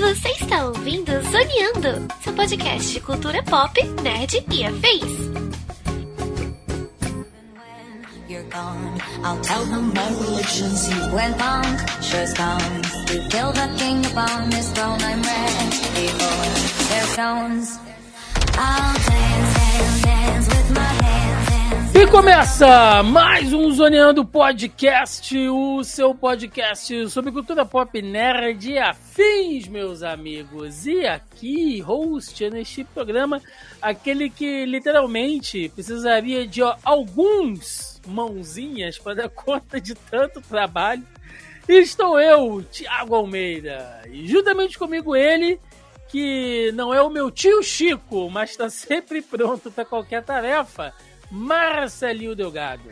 Você está ouvindo Zoneando, seu podcast de cultura pop, nerd e afins. You're gone. I'll tell them my religion's you went on. Sure's gone. You killed the king upon his throne. I'm ready for their stones. I'll dance, E começa mais um Zoneando Podcast, o seu podcast sobre cultura pop nerd e afins, meus amigos. E aqui, host neste programa, aquele que literalmente precisaria de ó, alguns mãozinhas para dar conta de tanto trabalho. Estou eu, Thiago Almeida, e juntamente comigo ele, que não é o meu tio Chico, mas está sempre pronto para qualquer tarefa, Marcelinho Delgado.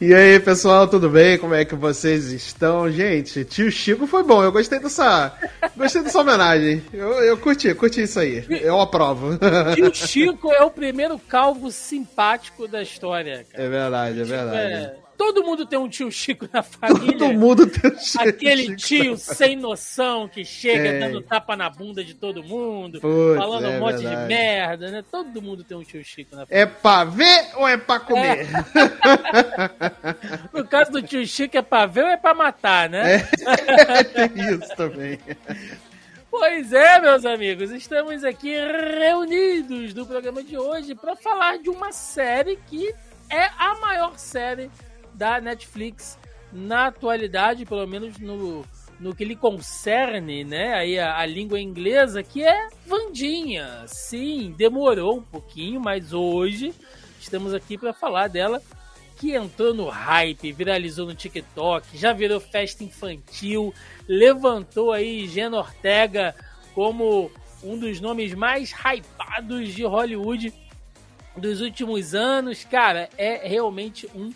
E aí, pessoal, tudo bem? Como é que vocês estão? Gente, tio Chico foi bom. Eu gostei dessa, gostei dessa homenagem. Eu, eu curti, curti isso aí. Eu aprovo. Tio Chico é o primeiro calvo simpático da história. Cara. É verdade, é verdade. É, todo mundo tem um tio Chico na família. Todo mundo tem um tio Aquele Chico. tio sem noção que chega Tem. dando tapa na bunda de todo mundo, falando é um monte verdade. de merda, né? Todo mundo tem um tio Chico na família. É pra ver ou é pra comer? No caso do tio Chico, é pra ver ou é pra matar, né? Tem isso também. Pois é, meus amigos, estamos aqui reunidos no programa de hoje para falar de uma série que é a maior série da Netflix na atualidade, pelo menos no, no que lhe concerne, né? Aí a, a língua inglesa, que é Vandinha. Sim, demorou um pouquinho, mas hoje estamos aqui para falar dela que entrou no hype, viralizou no TikTok, já virou festa infantil, levantou aí Gena Ortega como um dos nomes mais hypados de Hollywood dos últimos anos. Cara, é realmente um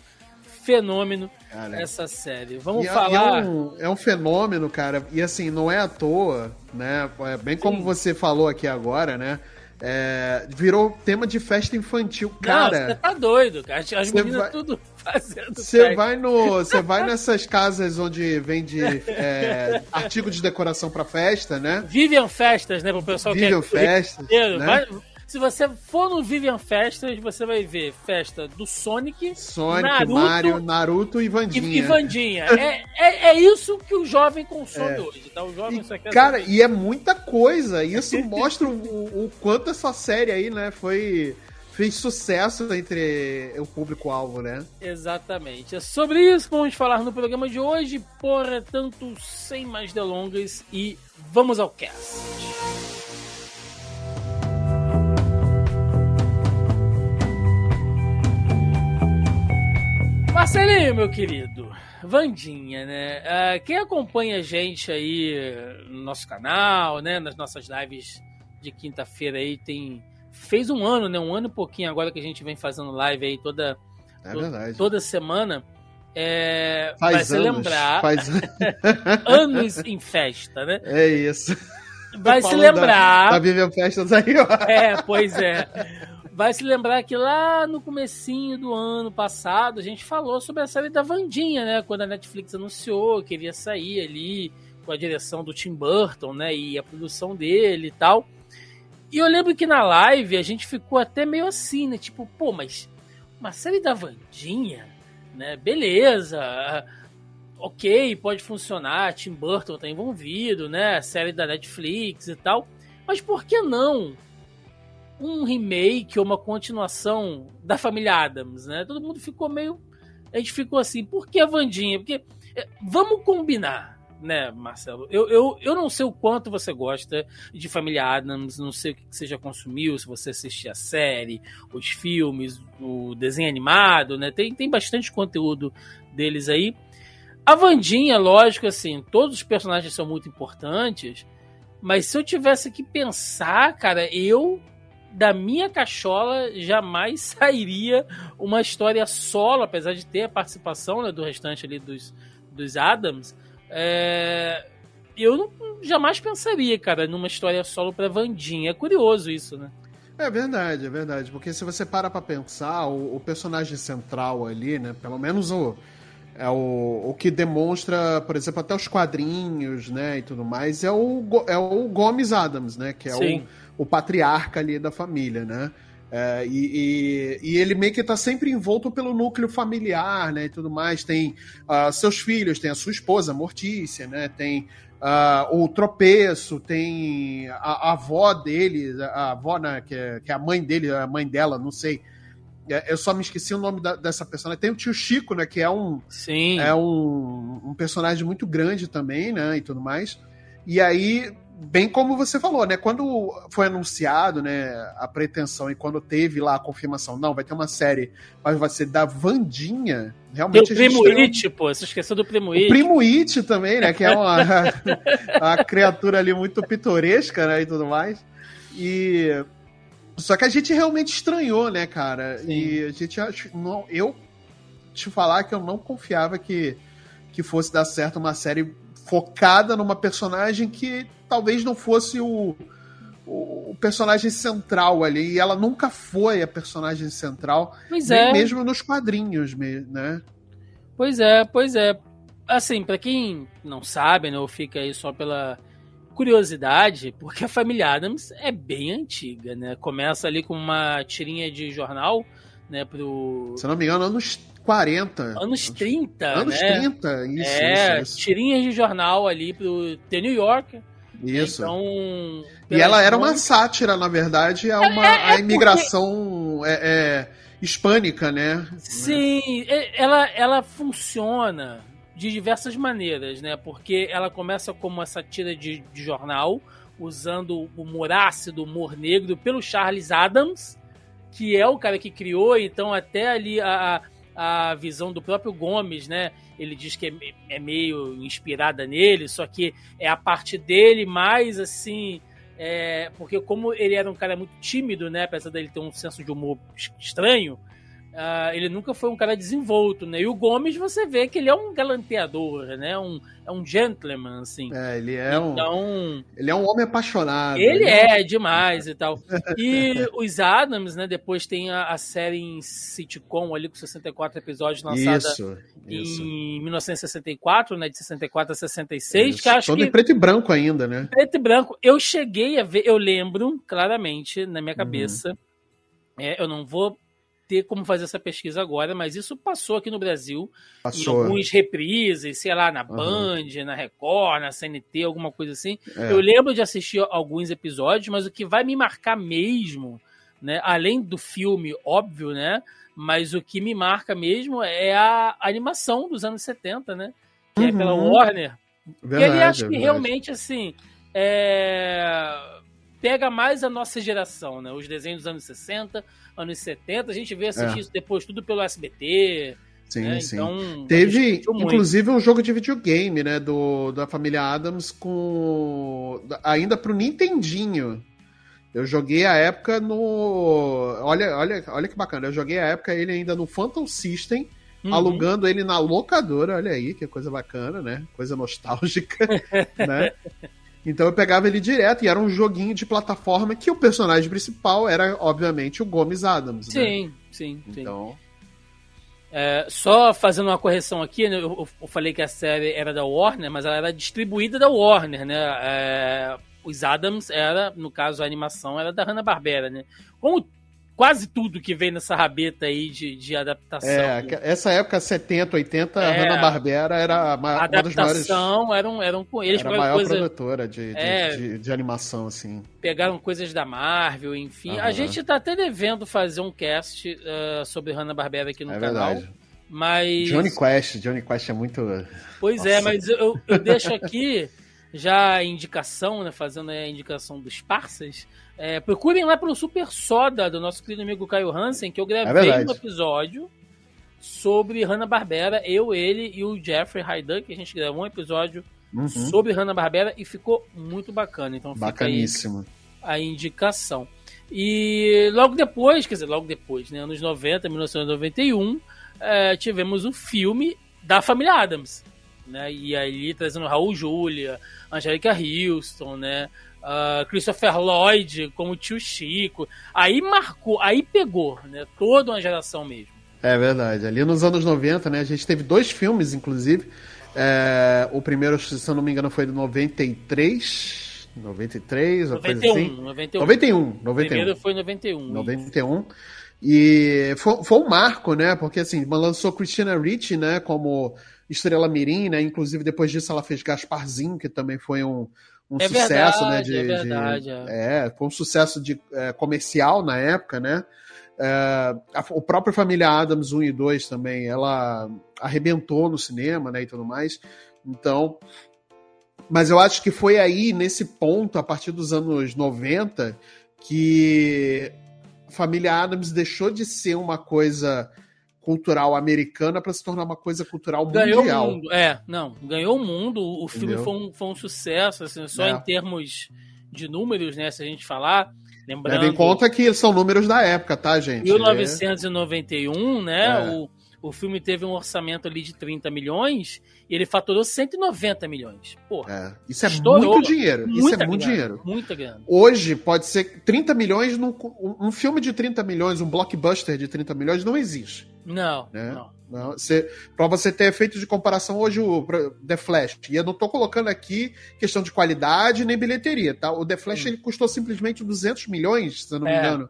fenômeno Cara, essa série. Vamos E é- falar. É um, é um fenômeno, cara. E assim, não é à toa, né? É bem como você falou aqui agora, né? É, virou tema de festa infantil, Não, você cara. tá doido, cara. As meninas vai- tudo fazendo Você vai no, você vai nessas casas onde vende é, artigo de decoração pra festa, né? Vivian Festas, né, pro pessoal que é Festas, né? Vai- se você for no Vivian Festas, você vai ver festa do Sonic, Sonic, Naruto Mario, Naruto e e, Vandinha. e Vandinha. É, é, é isso que o jovem consome É. hoje, tá? O jovem E, cara, saber. e é muita coisa. Isso mostra o, o quanto essa série aí, né, foi fez sucesso entre o público-alvo, né? Exatamente. É sobre isso que vamos falar no programa de hoje. Portanto, sem mais delongas e vamos ao cast. Marcelinho, meu querido, Vandinha, né? Ah, quem acompanha a gente aí no nosso canal, né? Nas nossas lives de quinta-feira aí, tem. Fez um ano, né? Um ano e pouquinho agora que a gente vem fazendo live aí toda É to- toda semana. É, vai Faz se anos. lembrar Faz... anos em festa, né? É isso. Vai se lembrar. Da, da Vivian Festas aí, ó. É, pois é. Vai se lembrar que lá no comecinho do ano passado a gente falou sobre a série da Vandinha, né? Quando a Netflix anunciou que iria sair ali com a direção do Tim Burton, né? E a produção dele e tal. E eu lembro que na live a gente ficou até meio assim, né? Tipo, pô, mas uma série da Vandinha, né? Beleza. Ok, pode funcionar. Tim Burton tá envolvido, né? Série da Netflix e tal. Mas por que não um remake ou uma continuação da família Adams, né? Todo mundo ficou meio. A gente ficou assim, por que a Vandinha? Porque. é, Vamos combinar, né, Marcelo? Eu, eu, eu não sei o quanto você gosta de Família Adams, não sei o que você já consumiu, se você assistia a série, os filmes, o desenho animado, né? Tem, tem bastante conteúdo deles aí. A Vandinha, lógico, assim, todos os personagens são muito importantes, mas se eu tivesse que pensar, cara, eu da minha cachola jamais sairia uma história solo, apesar de ter a participação né, do restante ali dos, dos Adams. É, eu não, jamais pensaria, cara, numa história solo pra Vandinha. É curioso isso, né? É verdade, é verdade. Porque se você para pra pensar, o, o personagem central ali, né? Pelo menos o, é o, o que demonstra, por exemplo, até os quadrinhos, né, e tudo mais, é o, é o Gomes Adams, né, que é o, o patriarca ali da família, né. É, e, e, e, ele meio que tá sempre envolto pelo núcleo familiar, né, e tudo mais. Tem uh, seus filhos, tem a sua esposa, Mortícia, né, tem uh, o Tropeço, tem a, a avó dele, a avó, né, que é, que é a mãe dele, a mãe dela, não sei, é, eu só me esqueci o nome da, dessa personagem. Tem o tio Chico, né? Que é um. Sim. É um, um personagem muito grande também, né? E tudo mais. E aí, bem como você falou, né? Quando foi anunciado, né, a pretensão e quando teve lá a confirmação, não, vai ter uma série, mas vai ser da Vandinha, realmente Tem o Primo It, um... pô, você esqueceu do Primo It. O Primo It também, né, que é uma, uma criatura ali muito pitoresca, né, e tudo mais. E só que a gente realmente estranhou, né, cara? Sim. E a gente não, eu te falar que eu não confiava que, que fosse dar certo uma série focada numa personagem que talvez não fosse o, o, personagem central ali. E ela nunca foi a personagem central, pois é. mesmo nos quadrinhos, né? Pois é, pois é. Assim, para quem não sabe, né, ou fica aí só pela curiosidade, porque a família Adams é bem antiga, né? Começa ali com uma tirinha de jornal, né, pro... Se não me engano, anos 40. Anos 30, Anos né? 30, isso, é, isso, isso. tirinhas de jornal ali pro The New York. Isso. Então, e ela era uma sátira, na verdade, a, uma, é, é, a imigração porque... é, é, hispânica, né? Sim, ela, ela funciona de diversas maneiras, né? Porque ela começa como essa tira de, de jornal, usando o humor ácido, humor negro, pelo Charles Adams, que é o cara que criou, então até ali a, a visão do próprio Gomes, né? Ele diz que é, é meio inspirada nele, só que é a parte dele mais assim. É, porque como ele era um cara muito tímido, né? Apesar dele ter um senso de humor estranho, Uh, ele nunca foi um cara desenvolto, né? E o Gomes, você vê que ele é um galanteador, né? Um, é um gentleman, assim. É, ele é então, um. Ele é um homem apaixonado. Ele né? é demais e tal. E os Adams, né? Depois tem a, a, série em sitcom ali com 64 episódios lançada isso, isso. em 1964, né? De 64 a 66. Isso. Que acho Todo que... em preto e branco ainda, né? Preto e branco. Eu cheguei a ver, eu lembro claramente na minha uhum. cabeça. Uhum. É, eu não vou ter como fazer essa pesquisa agora, mas isso passou aqui no Brasil. Passou. Em alguns reprises, sei lá, na Band, uhum. na Record, na CNT, alguma coisa assim. É. Eu lembro de assistir alguns episódios, mas o que vai me marcar mesmo, né, além do filme, óbvio, né? Mas o que me marca mesmo é a animação dos anos 70, né? Que uhum. é pela uhum. Warner. Verdade, e ele acho que realmente, assim, é... pega mais a nossa geração, né? Os desenhos dos anos 60, anos 70, a gente vê assistir é. isso depois tudo pelo SBT. Sim, né? sim. Então, Teve, inclusive, um jogo de videogame, né, do, da família Adams com... ainda pro Nintendinho. Eu joguei a época no... Olha, olha, olha que bacana. Eu joguei a época ele ainda no Phantom System, uhum. alugando ele na locadora. Olha aí, que coisa bacana, né? Coisa nostálgica, né? Então eu pegava ele direto e era um joguinho de plataforma que o personagem principal era, obviamente, o Gomes Adams. Sim, né? sim, sim. Então. É, só fazendo uma correção aqui, né, eu, eu, falei que a série era da Warner, mas ela era distribuída da Warner, né? É, os Adams era, no caso, a animação era da Hanna-Barbera, né? Como quase tudo que vem nessa rabeta aí de, de adaptação. É, essa época 70, 80, é, Hanna-Barbera era uma, a uma das maiores... eram, eram com eles. Era a maior coisa, produtora de, é, de, de, animação, assim. Pegaram coisas da Marvel, enfim. Uhum. A gente tá até devendo fazer um cast uh, sobre Hanna-Barbera aqui no é canal. Verdade. Mas... Johnny Quest, Johnny Quest é muito... Pois é, Nossa. é, mas eu, eu deixo aqui já a indicação, né, fazendo a indicação dos parceiros, é, procurem lá pelo Super Soda do nosso querido amigo Caio Hansen, que eu gravei é um episódio sobre Hanna-Barbera, eu, ele e o Jeffrey Hydan, que a gente gravou um episódio uhum. sobre Hanna-Barbera e ficou muito bacana. Então Bacaníssimo. a indicação. E logo depois, quer dizer, logo depois, né, anos 90, 1991, é, tivemos o filme da família Adams. Né? E aí trazendo Raul Júlia, Angélica Houston, né? Uh, Christopher Lloyd como tio Chico. Aí marcou, aí pegou, né? Toda uma geração mesmo. É verdade. Ali nos anos 90, né? A gente teve dois filmes, inclusive. É, o primeiro, se eu não me engano, foi de 93. 93, 91, assim. 91. 91, 91. O primeiro foi 91. 91. E foi, foi um marco, né? Porque assim, lançou Christina Ricci, né? Como estrela mirim, né? Inclusive depois disso ela fez Gasparzinho, que também foi um, um É sucesso, verdade, né? De, é verdade, de- é. é, foi um sucesso de é, comercial na época, né? É, a- o próprio Família Adams 1 e 2 também, ela arrebentou no cinema, né? E tudo mais. Então, mas eu acho que foi aí, nesse ponto, a partir dos anos 90, que a família Adams deixou de ser uma coisa cultural americana para se tornar uma coisa cultural Ganhou mundial. o mundo. É, não, ganhou o mundo. O filme foi um, foi um sucesso, assim, só É. em termos de números, né? Se a gente falar. Lembrando. Em conta que são números da época, tá, gente? 1991, né? É. O, o filme teve um orçamento ali de 30 milhões e ele faturou 190 milhões. Porra, É, Isso é Estourou. muito dinheiro. Isso é muito grana, dinheiro. Muita grana. Hoje pode ser 30 milhões num um, um filme de 30 milhões, um blockbuster de 30 milhões não existe. Não, Né? não. Não, você, pra você ter efeito de comparação hoje, o The Flash. E eu não tô colocando aqui questão de qualidade nem bilheteria, tá? O The Flash Sim. ele custou simplesmente 200 milhões, se eu não me É. engano.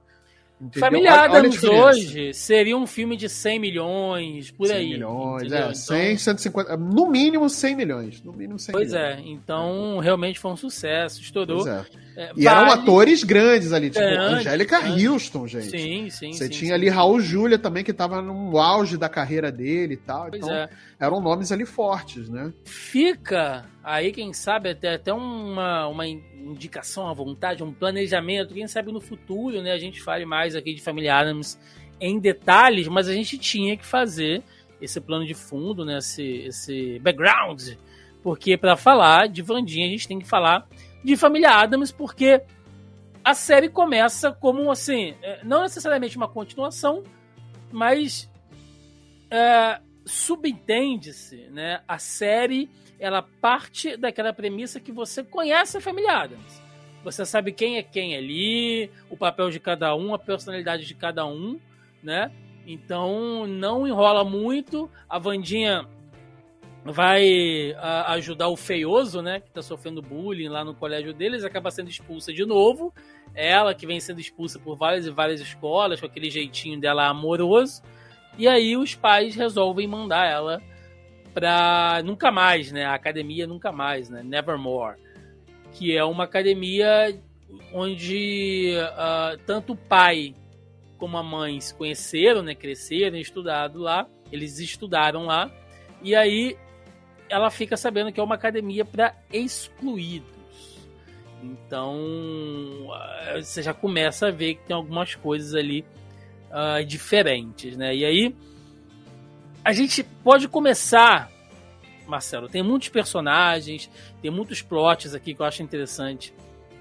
Entendeu? Família Adams hoje seria um filme de 100 milhões, por 100 aí. milhões, entendeu? é, 100, 150, no mínimo 100 milhões. No mínimo 100 Pois milhões. é, então realmente foi um sucesso, estourou. Pois é. É, E eram vale- atores grandes ali, tipo Grandes, Angélica grandes. Houston, gente. Sim, sim. Você sim, tinha sim. ali Raul Júlia também, que tava no auge da carreira dele e tal. Pois então, é. eram nomes ali fortes, né? Fica aí, quem sabe, até, até uma, uma indicação à vontade, um planejamento. Quem sabe no futuro, né? A gente fale mais aqui de Família Adams em detalhes, mas a gente tinha que fazer esse plano de fundo, né? Esse, esse background. Porque para falar de Vandinha, a gente tem que falar de Família Adams, porque a série começa como assim, é, não necessariamente uma continuação, mas é, subentende-se, né? A série ela parte daquela premissa que você conhece a família Adams. Você sabe quem é quem ali, o papel de cada um, a personalidade de cada um, né? Então não enrola muito. A Vandinha vai a, ajudar o feioso, né? Que tá sofrendo bullying lá no colégio deles, acaba sendo expulsa de novo. Ela que vem sendo expulsa por várias e várias escolas, com aquele jeitinho dela amoroso. E aí os pais resolvem mandar ela pra nunca mais, né? A academia nunca mais, né? Nevermore. Que é uma academia onde ah, tanto o pai como a mãe se conheceram, né? Cresceram, estudado lá. Eles estudaram lá. E aí ela fica sabendo que é uma academia para excluídos. Então ah, você já começa a ver que tem algumas coisas ali ah, diferentes, né? E aí a gente pode começar, Marcelo. Tem muitos personagens, tem muitos plots aqui que eu acho interessante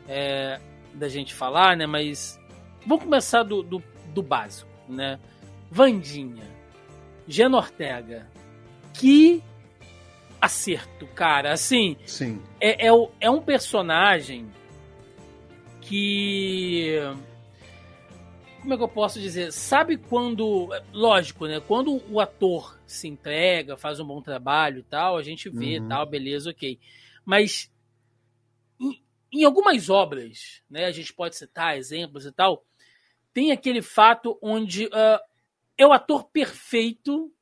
é, da gente falar, né? Mas vamos começar do, do, do básico, né? Vandinha, Gena Ortega, que acerto, cara. Assim, Sim. é, é, é um personagem que. Como é que eu posso dizer? Sabe quando. Lógico, né? Quando o ator se entrega, faz um bom trabalho e tal, a gente vê Uhum. tal, beleza, ok. Mas em, em algumas obras, né? A gente pode citar exemplos e tal, tem aquele fato onde ah, é o ator perfeito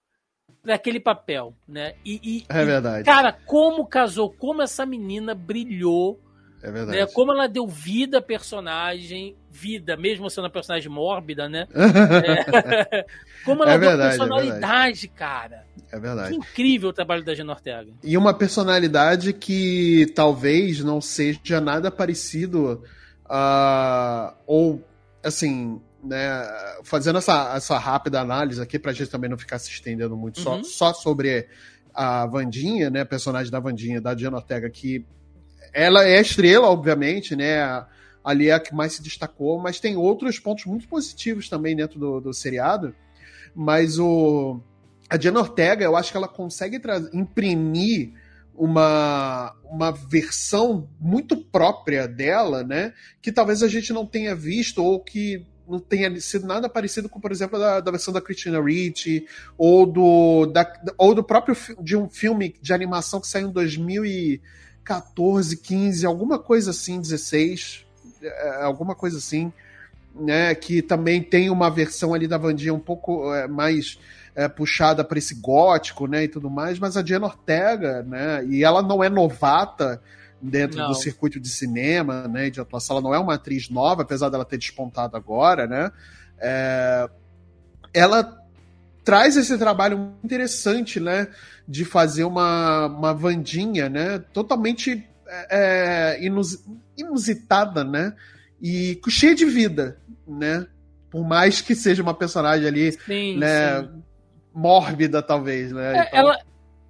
para aquele papel, né? E, e- É e, verdade. Cara, como casou, como essa menina brilhou, É verdade. né? Como ela deu vida à personagem, vida, mesmo sendo uma personagem mórbida, né? Como ela É deu verdade, é personalidade, cara. É Que verdade. incrível o trabalho da Gina Ortega. E uma personalidade que talvez não seja nada parecido a. ou, assim, né, fazendo essa, essa rápida análise aqui, pra gente também não ficar se estendendo muito só, Uhum. só sobre a Vandinha, né, a personagem da Vandinha, da Diana Ortega, que ela é a estrela, obviamente, né, ali é a que mais se destacou, mas tem outros pontos muito positivos também dentro do, do seriado, mas o a Diana Ortega, eu acho que ela consegue imprimir uma, uma versão muito própria dela, né? Que talvez a gente não tenha visto ou que não tenha sido nada parecido com, por exemplo, da, da versão da Christina Ricci ou do, da, ou do próprio de um filme de animação que saiu em 2014, 15, alguma coisa assim, 16, é, alguma coisa assim, né? Que também tem uma versão ali da Vandinha um pouco é, mais é, puxada para esse gótico, né, e tudo mais, mas a Diana Ortega, né, e ela não é novata dentro não. do circuito de cinema, né, de atuação, ela não é uma atriz nova, apesar dela ter despontado agora, né, é, ela traz esse trabalho muito interessante, né, de fazer uma, uma Vandinha, né, totalmente é, inus, inusitada, né, e cheia de vida, né, por mais que seja uma personagem ali, sim, né, sim mórbida, talvez, né? É, então... ela,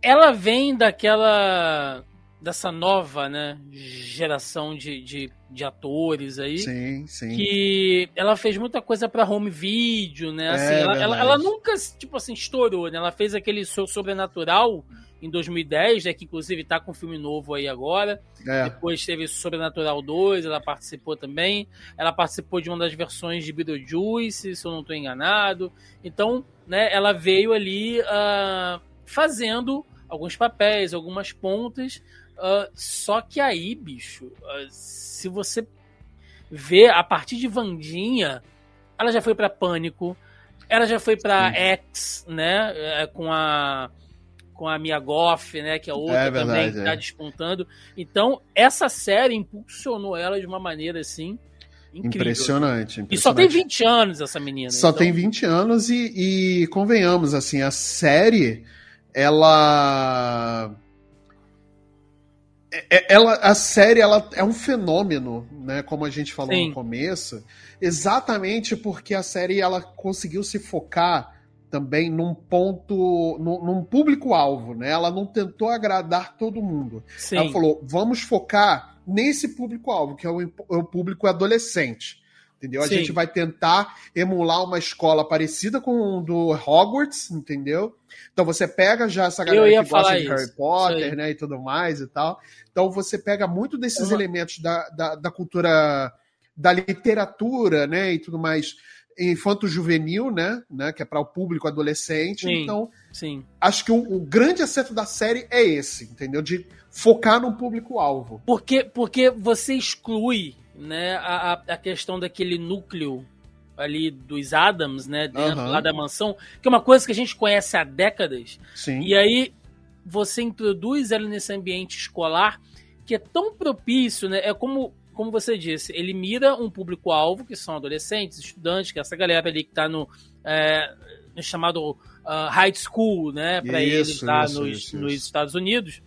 ela vem daquela. Dessa nova, né? Geração de, de, de atores aí. Sim, sim. Que ela fez muita coisa para home video, né? Assim, é, ela, ela, ela, nunca, tipo assim, estourou, né? Ela fez aquele Sobrenatural em 2010, né, que inclusive tá com um filme novo aí agora. É. Depois teve Sobrenatural 2, ela participou também. Ela participou de uma das versões de Beetlejuice, se eu não estou enganado. Então, né, ela veio ali uh, fazendo alguns papéis, algumas pontas. Uh, só que aí, bicho, uh, se você vê a partir de Vandinha, ela já foi para Pânico, ela já foi para X, né, eh, com a com a Mia Goff, né, que é outra é verdade, também que está é. despontando. Então, essa série impulsionou ela de uma maneira assim incrível. Impressionante, impressionante. E só tem 20 anos essa menina. Só então... tem 20 anos e, e convenhamos, assim, a série, ela é, é, ela, a série ela é um fenômeno, né? Como a gente falou Sim. no começo, exatamente porque a série ela conseguiu se focar também num ponto, num, num público-alvo, né? Ela não tentou agradar todo mundo. Sim. Ela falou: vamos focar nesse público-alvo, que é o, é o, público adolescente. Entendeu? Sim. A gente vai tentar emular uma escola parecida com o do Hogwarts, entendeu? Então você pega já essa galera que gosta de isso. Harry Potter, né, e tudo mais e tal. Então você pega muito desses elementos da, da, da cultura da literatura, né, e tudo mais infanto-juvenil, né, né? Que é para o público adolescente. Sim, então, sim. acho que o, o, grande acerto da série é esse, entendeu? De focar no público-alvo. Porque, porque você exclui né, a, a questão daquele núcleo ali dos Adams, né? Dentro uhum. lá da mansão, que é uma coisa que a gente conhece há décadas. Sim. E aí você introduz ela nesse ambiente escolar que é tão propício, né? É como como você disse, ele mira um público-alvo, que são adolescentes, estudantes, que é essa galera ali que está no, é, no, chamado uh, high school, né, para eles lá isso, nos, isso, nos. Estados Unidos.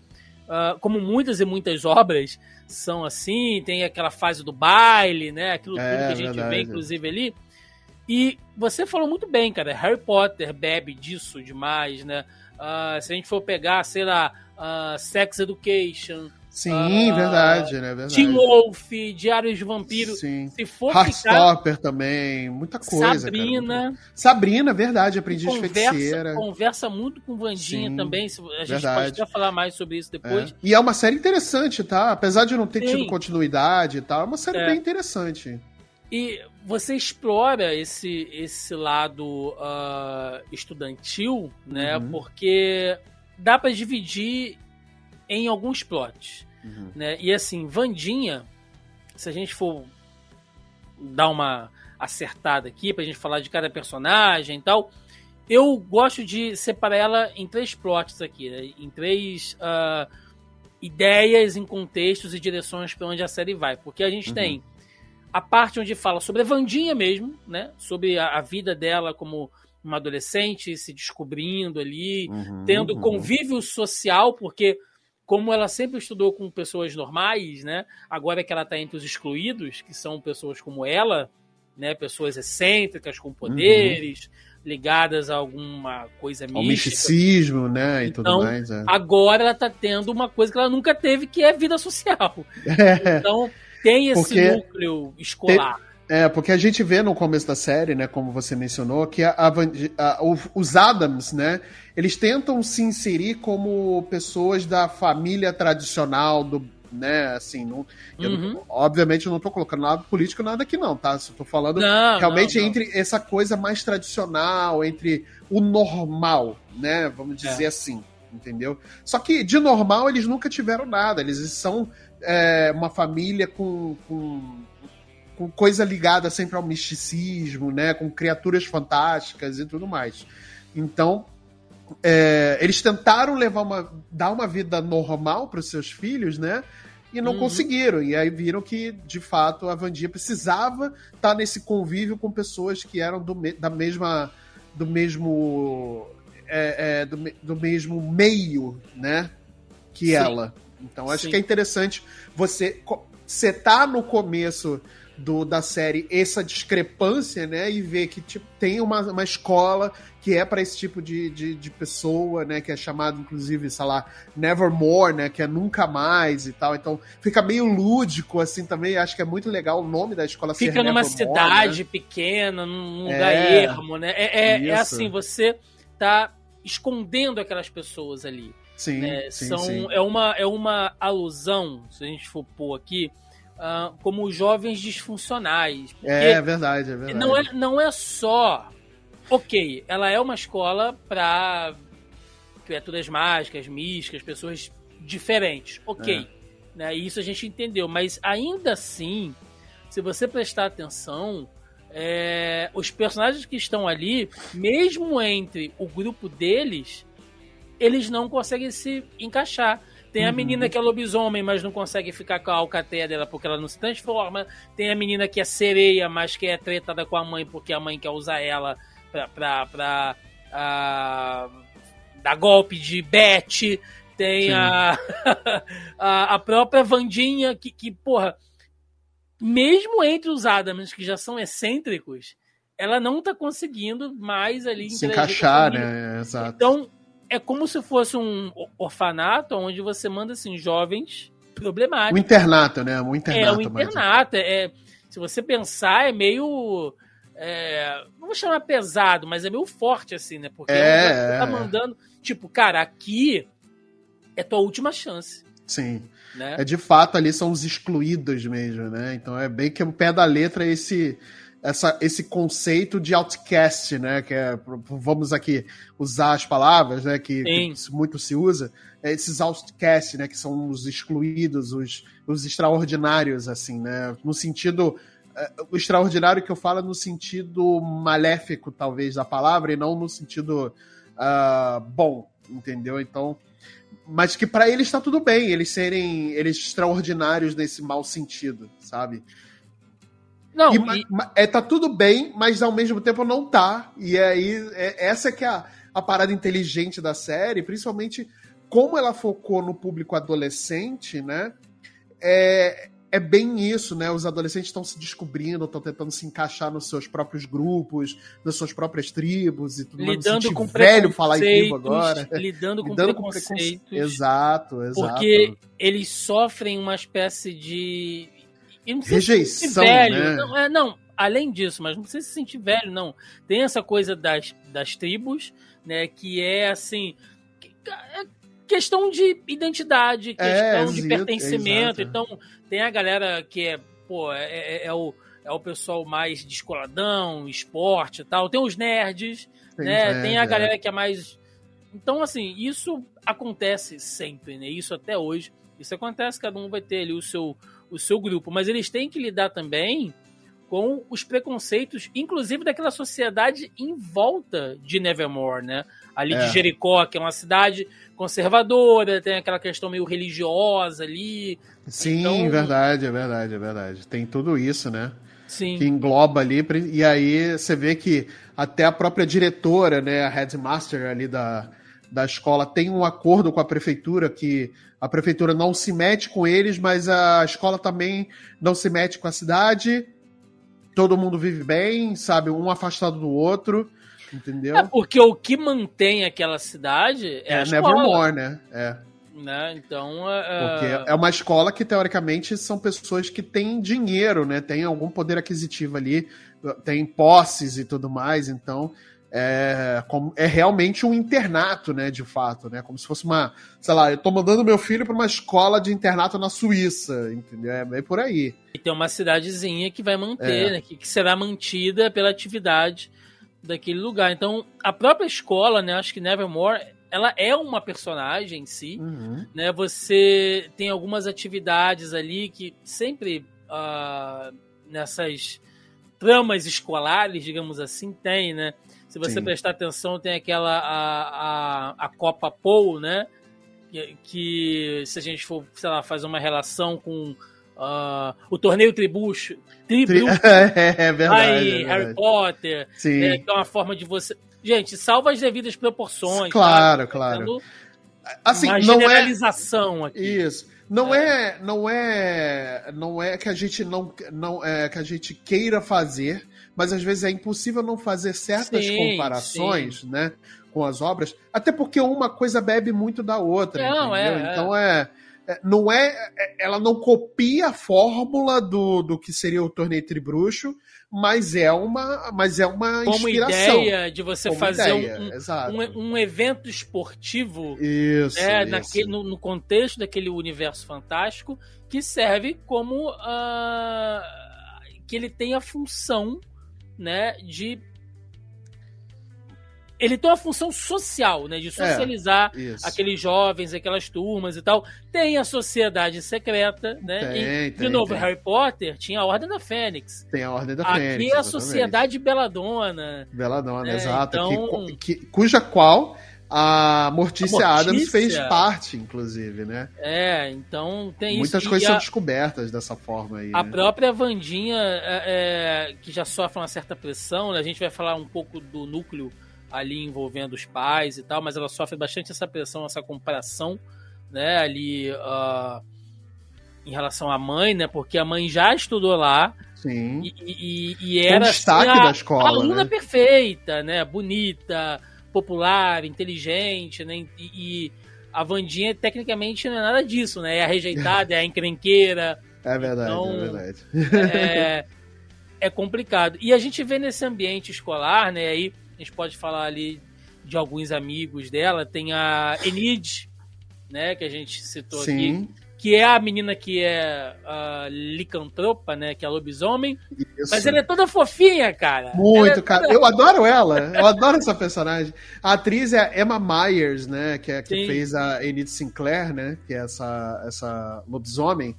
Uh, como muitas e muitas obras são assim, tem aquela fase do baile, né, aquilo é, tudo que a gente verdade. vê, inclusive, ali. E você falou muito bem, cara, Harry Potter bebe disso demais, né? Uh, se a gente for pegar, sei lá, Sex Education, Sim, uh, verdade, né? Verdade. Teen Wolf, Diários de Vampiro. Sim. Se for Heartstopper ficar... também, muita coisa. Sabrina. Cara. Sabrina, verdade, aprendi de feiticeira. Conversa muito com Vandinha Sim, também. A gente verdade. pode até falar mais sobre isso depois. É. E é uma série interessante, tá? Apesar de não ter Sim. tido continuidade e tal, é uma série é. bem interessante. E você explora esse, esse lado uh, estudantil, né? Uhum. Porque dá para dividir em alguns plots. Uhum. Né? E assim, Vandinha, se a gente for dar uma acertada aqui pra gente falar de cada personagem e tal, eu gosto de separar ela em três plots aqui, né? em três uh, ideias, em contextos e direções para onde a série vai. Porque a gente uhum. tem a parte onde fala sobre a Vandinha mesmo, né? Sobre a, a vida dela como uma adolescente, se descobrindo ali, uhum, tendo uhum. convívio social, porque como ela sempre estudou com pessoas normais, né? Agora que ela está entre os excluídos, que são pessoas como ela, né? Pessoas excêntricas com poderes, uhum. ligadas a alguma coisa mística. Ao misticismo, né? E então, tudo mais. É. Agora ela está tendo uma coisa que ela nunca teve, que é vida social. É. Então tem esse Porque núcleo escolar. É, porque a gente vê no começo da série, né, como você mencionou, que a, a, a, os Adams, né, eles tentam se inserir como pessoas da família tradicional do, né, assim, não, uhum. eu, obviamente eu não tô colocando nada político nada aqui não, tá? Só tô falando não, realmente não, não. entre essa coisa mais tradicional, entre o normal, né, vamos dizer é. assim, entendeu? Só que de normal eles nunca tiveram nada, eles são é, uma família com, com com coisa ligada sempre ao misticismo, né? Com criaturas fantásticas e tudo mais. Então, é, eles tentaram levar uma, dar uma vida normal para os seus filhos, né? E não uhum. conseguiram. E aí viram que, de fato, a Vandia precisava estar tá nesse convívio com pessoas que eram do, da mesma. do mesmo. É, é, do, do, mesmo meio, né? Que Sim. ela. Então acho Sim. que é interessante você. Tá no começo do, da série essa discrepância, né? E ver que tipo, tem uma, uma escola que é para esse tipo de, de, de, pessoa, né? Que é chamado, inclusive, sei lá, Nevermore, né? Que é nunca mais e tal. Então fica meio lúdico, assim, também. Acho que é muito legal o nome da escola Fica ser numa Nevermore, cidade né? pequena, num lugar é, ermo, né? É, é, é, assim, você tá escondendo aquelas pessoas ali. Sim, né? sim, São, sim. É, uma, é uma alusão, se a gente for pôr aqui, uh, como jovens disfuncionais. É verdade, é verdade. Não é, não é só. Ok, ela é uma escola para criaturas mágicas, místicas, pessoas diferentes. Ok. É. Né, isso a gente entendeu. Mas ainda assim, se você prestar atenção, é, os personagens que estão ali, mesmo entre o grupo deles, eles não conseguem se encaixar. Tem a uhum. menina que é lobisomem, mas não consegue ficar com a alcateia dela porque ela não se transforma. Tem a menina que é sereia, mas que é tretada com a mãe porque a mãe quer usar ela pra, pra, pra uh, dar golpe de bet. Tem a, a, a, própria Vandinha que, que, porra, mesmo entre os Adams, que já são excêntricos, ela não tá conseguindo mais ali se encaixar, né? Exato. Então, é como se fosse um orfanato onde você manda assim jovens problemáticos. Um internato, né? Um internato. É, um internato. É, é, se você pensar, é meio. É, não vou chamar pesado, mas é meio forte, assim, né? Porque é, você tá mandando. Tipo, cara, aqui é tua última chance. Sim. Né? É de fato ali são os excluídos mesmo, né? Então é bem que o pé da letra esse essa, esse conceito de outcast, né? Que é, vamos aqui usar as palavras, né? Que, que muito se usa. É esses outcasts, né? Que são os excluídos, os, os extraordinários, assim, né? No sentido é, o extraordinário que eu falo é no sentido maléfico, talvez, da palavra, e não no sentido uh, bom, entendeu? Então, mas que para eles está tudo bem, eles serem eles extraordinários nesse mau sentido, sabe? Não, e, e... É, tá tudo bem, mas ao mesmo tempo não tá. E aí, é, essa é que é a, a parada inteligente da série, principalmente como ela focou no público adolescente, né? É, é bem isso, né? Os adolescentes estão se descobrindo, estão tentando se encaixar nos seus próprios grupos, nas suas próprias tribos e tudo mais. Lidando com velho falar em tribo agora. Lidando com lidando preconceitos. Com Exato, exato. Porque eles sofrem uma espécie de e não Rejeição, se velho. Né? Não, é, não, além disso, mas não precisa se sentir velho, não. Tem essa coisa das, das tribos, né? Que é assim. É questão de identidade, é, questão é, de pertencimento. Então, tem a galera que é, pô, é, é, é, o, é o pessoal mais descoladão, esporte e tal. Tem os nerds, tem né? tem a galera que é mais. Então, assim, isso acontece sempre, né? Isso até hoje. Isso acontece, cada um vai ter ali o seu, o seu grupo, mas eles têm que lidar também com os preconceitos, inclusive daquela sociedade em volta de Nevermore, né? Ali é. de Jericó, que é uma cidade conservadora, tem aquela questão meio religiosa ali. Sim, então... verdade, é verdade, é verdade. Tem tudo isso, né? Sim. Que engloba ali, e aí você vê que até a própria diretora, né, a headmaster ali da, da escola tem um acordo com a prefeitura que a prefeitura não se mete com eles, mas a escola também não se mete com a cidade. Todo mundo vive bem, sabe? Um afastado do outro, entendeu? É porque o que mantém aquela cidade é, é a Nevermore, né? É. Né? Então. Porque é uma escola que, teoricamente, são pessoas que têm dinheiro, né? Tem algum poder aquisitivo ali, tem posses e tudo mais, então. É, é realmente um internato, né, de fato, né, como se fosse uma, sei lá, eu tô mandando meu filho para uma escola de internato na Suíça, entendeu? É bem por aí. E tem uma cidadezinha que vai manter, é. né, que, que será mantida pela atividade daquele lugar. Então, a própria escola, né, acho que Nevermore ela é uma personagem em si, uhum. né? Você tem algumas atividades ali que sempre uh, nessas tramas escolares, digamos assim, tem, né? Se você Sim. prestar atenção, tem aquela a, a, a Copa Pou, né? Que, que, se a gente for, sei lá, fazer uma relação com uh, o torneio Tribucho, Tribucho, é, é verdade, aí, é. Harry Potter, né, que é uma forma de você Gente, salva as devidas proporções. Claro, tá? claro. Assim, uma não generalização é... aqui. Isso. Não é. é, não é, não é que a gente não, não é que a gente queira fazer, mas às vezes é impossível não fazer certas sim, comparações, sim. né, com as obras, até porque uma coisa bebe muito da outra, não, é? É, então é, é, não é, é, ela não copia a fórmula do, do que seria o torneio tribruxo, mas é uma, mas é uma Como inspiração. ideia de você Como fazer ideia, um, um, um, evento esportivo isso, né, isso. Naquele, no, no, contexto daquele universo fantástico que serve como uh, que ele tem a função né, de ele tem uma função social, né? De é, socializar é, aqueles jovens, aquelas turmas e tal. Tem a sociedade secreta, né? Tem, e, tem, de novo, tem. Harry Potter tinha a Ordem da Fênix. Tem a Ordem da Aqui Fênix. Aqui é a Sociedade Beladona. Beladona, né? exato. Então... Que, que, cuja qual a Mortícia, a Mortícia, Adams fez parte, inclusive, né? É, então tem Muitas isso. coisas são descobertas dessa forma aí. A né? própria Vandinha, é, é, que já sofre uma certa pressão, né? a gente vai falar um pouco do núcleo ali envolvendo os pais e tal, mas ela sofre bastante essa pressão, essa comparação, né, ali uh, em relação à mãe, né, porque a mãe já estudou lá Sim. E, e, e era um destaque assim, a, da escola, a aluna né? perfeita, né, bonita, popular, inteligente, né, e, e a Vandinha tecnicamente não é nada disso, né, é a rejeitada, é a encrenqueira. É verdade, é então, é verdade. É, é complicado. E a gente vê nesse ambiente escolar, né, aí a gente pode falar ali de alguns amigos dela. Tem a Enid, né, que a gente citou Sim. aqui, que é a menina que é a licantropa, né, que é a lobisomem. Isso. Mas ela é toda fofinha, cara. Muito, é cara. Toda... Eu adoro ela. Eu adoro essa personagem. A atriz é a Emma Myers, né, que é que fez a Enid Sinclair, né, que é essa essa lobisomem.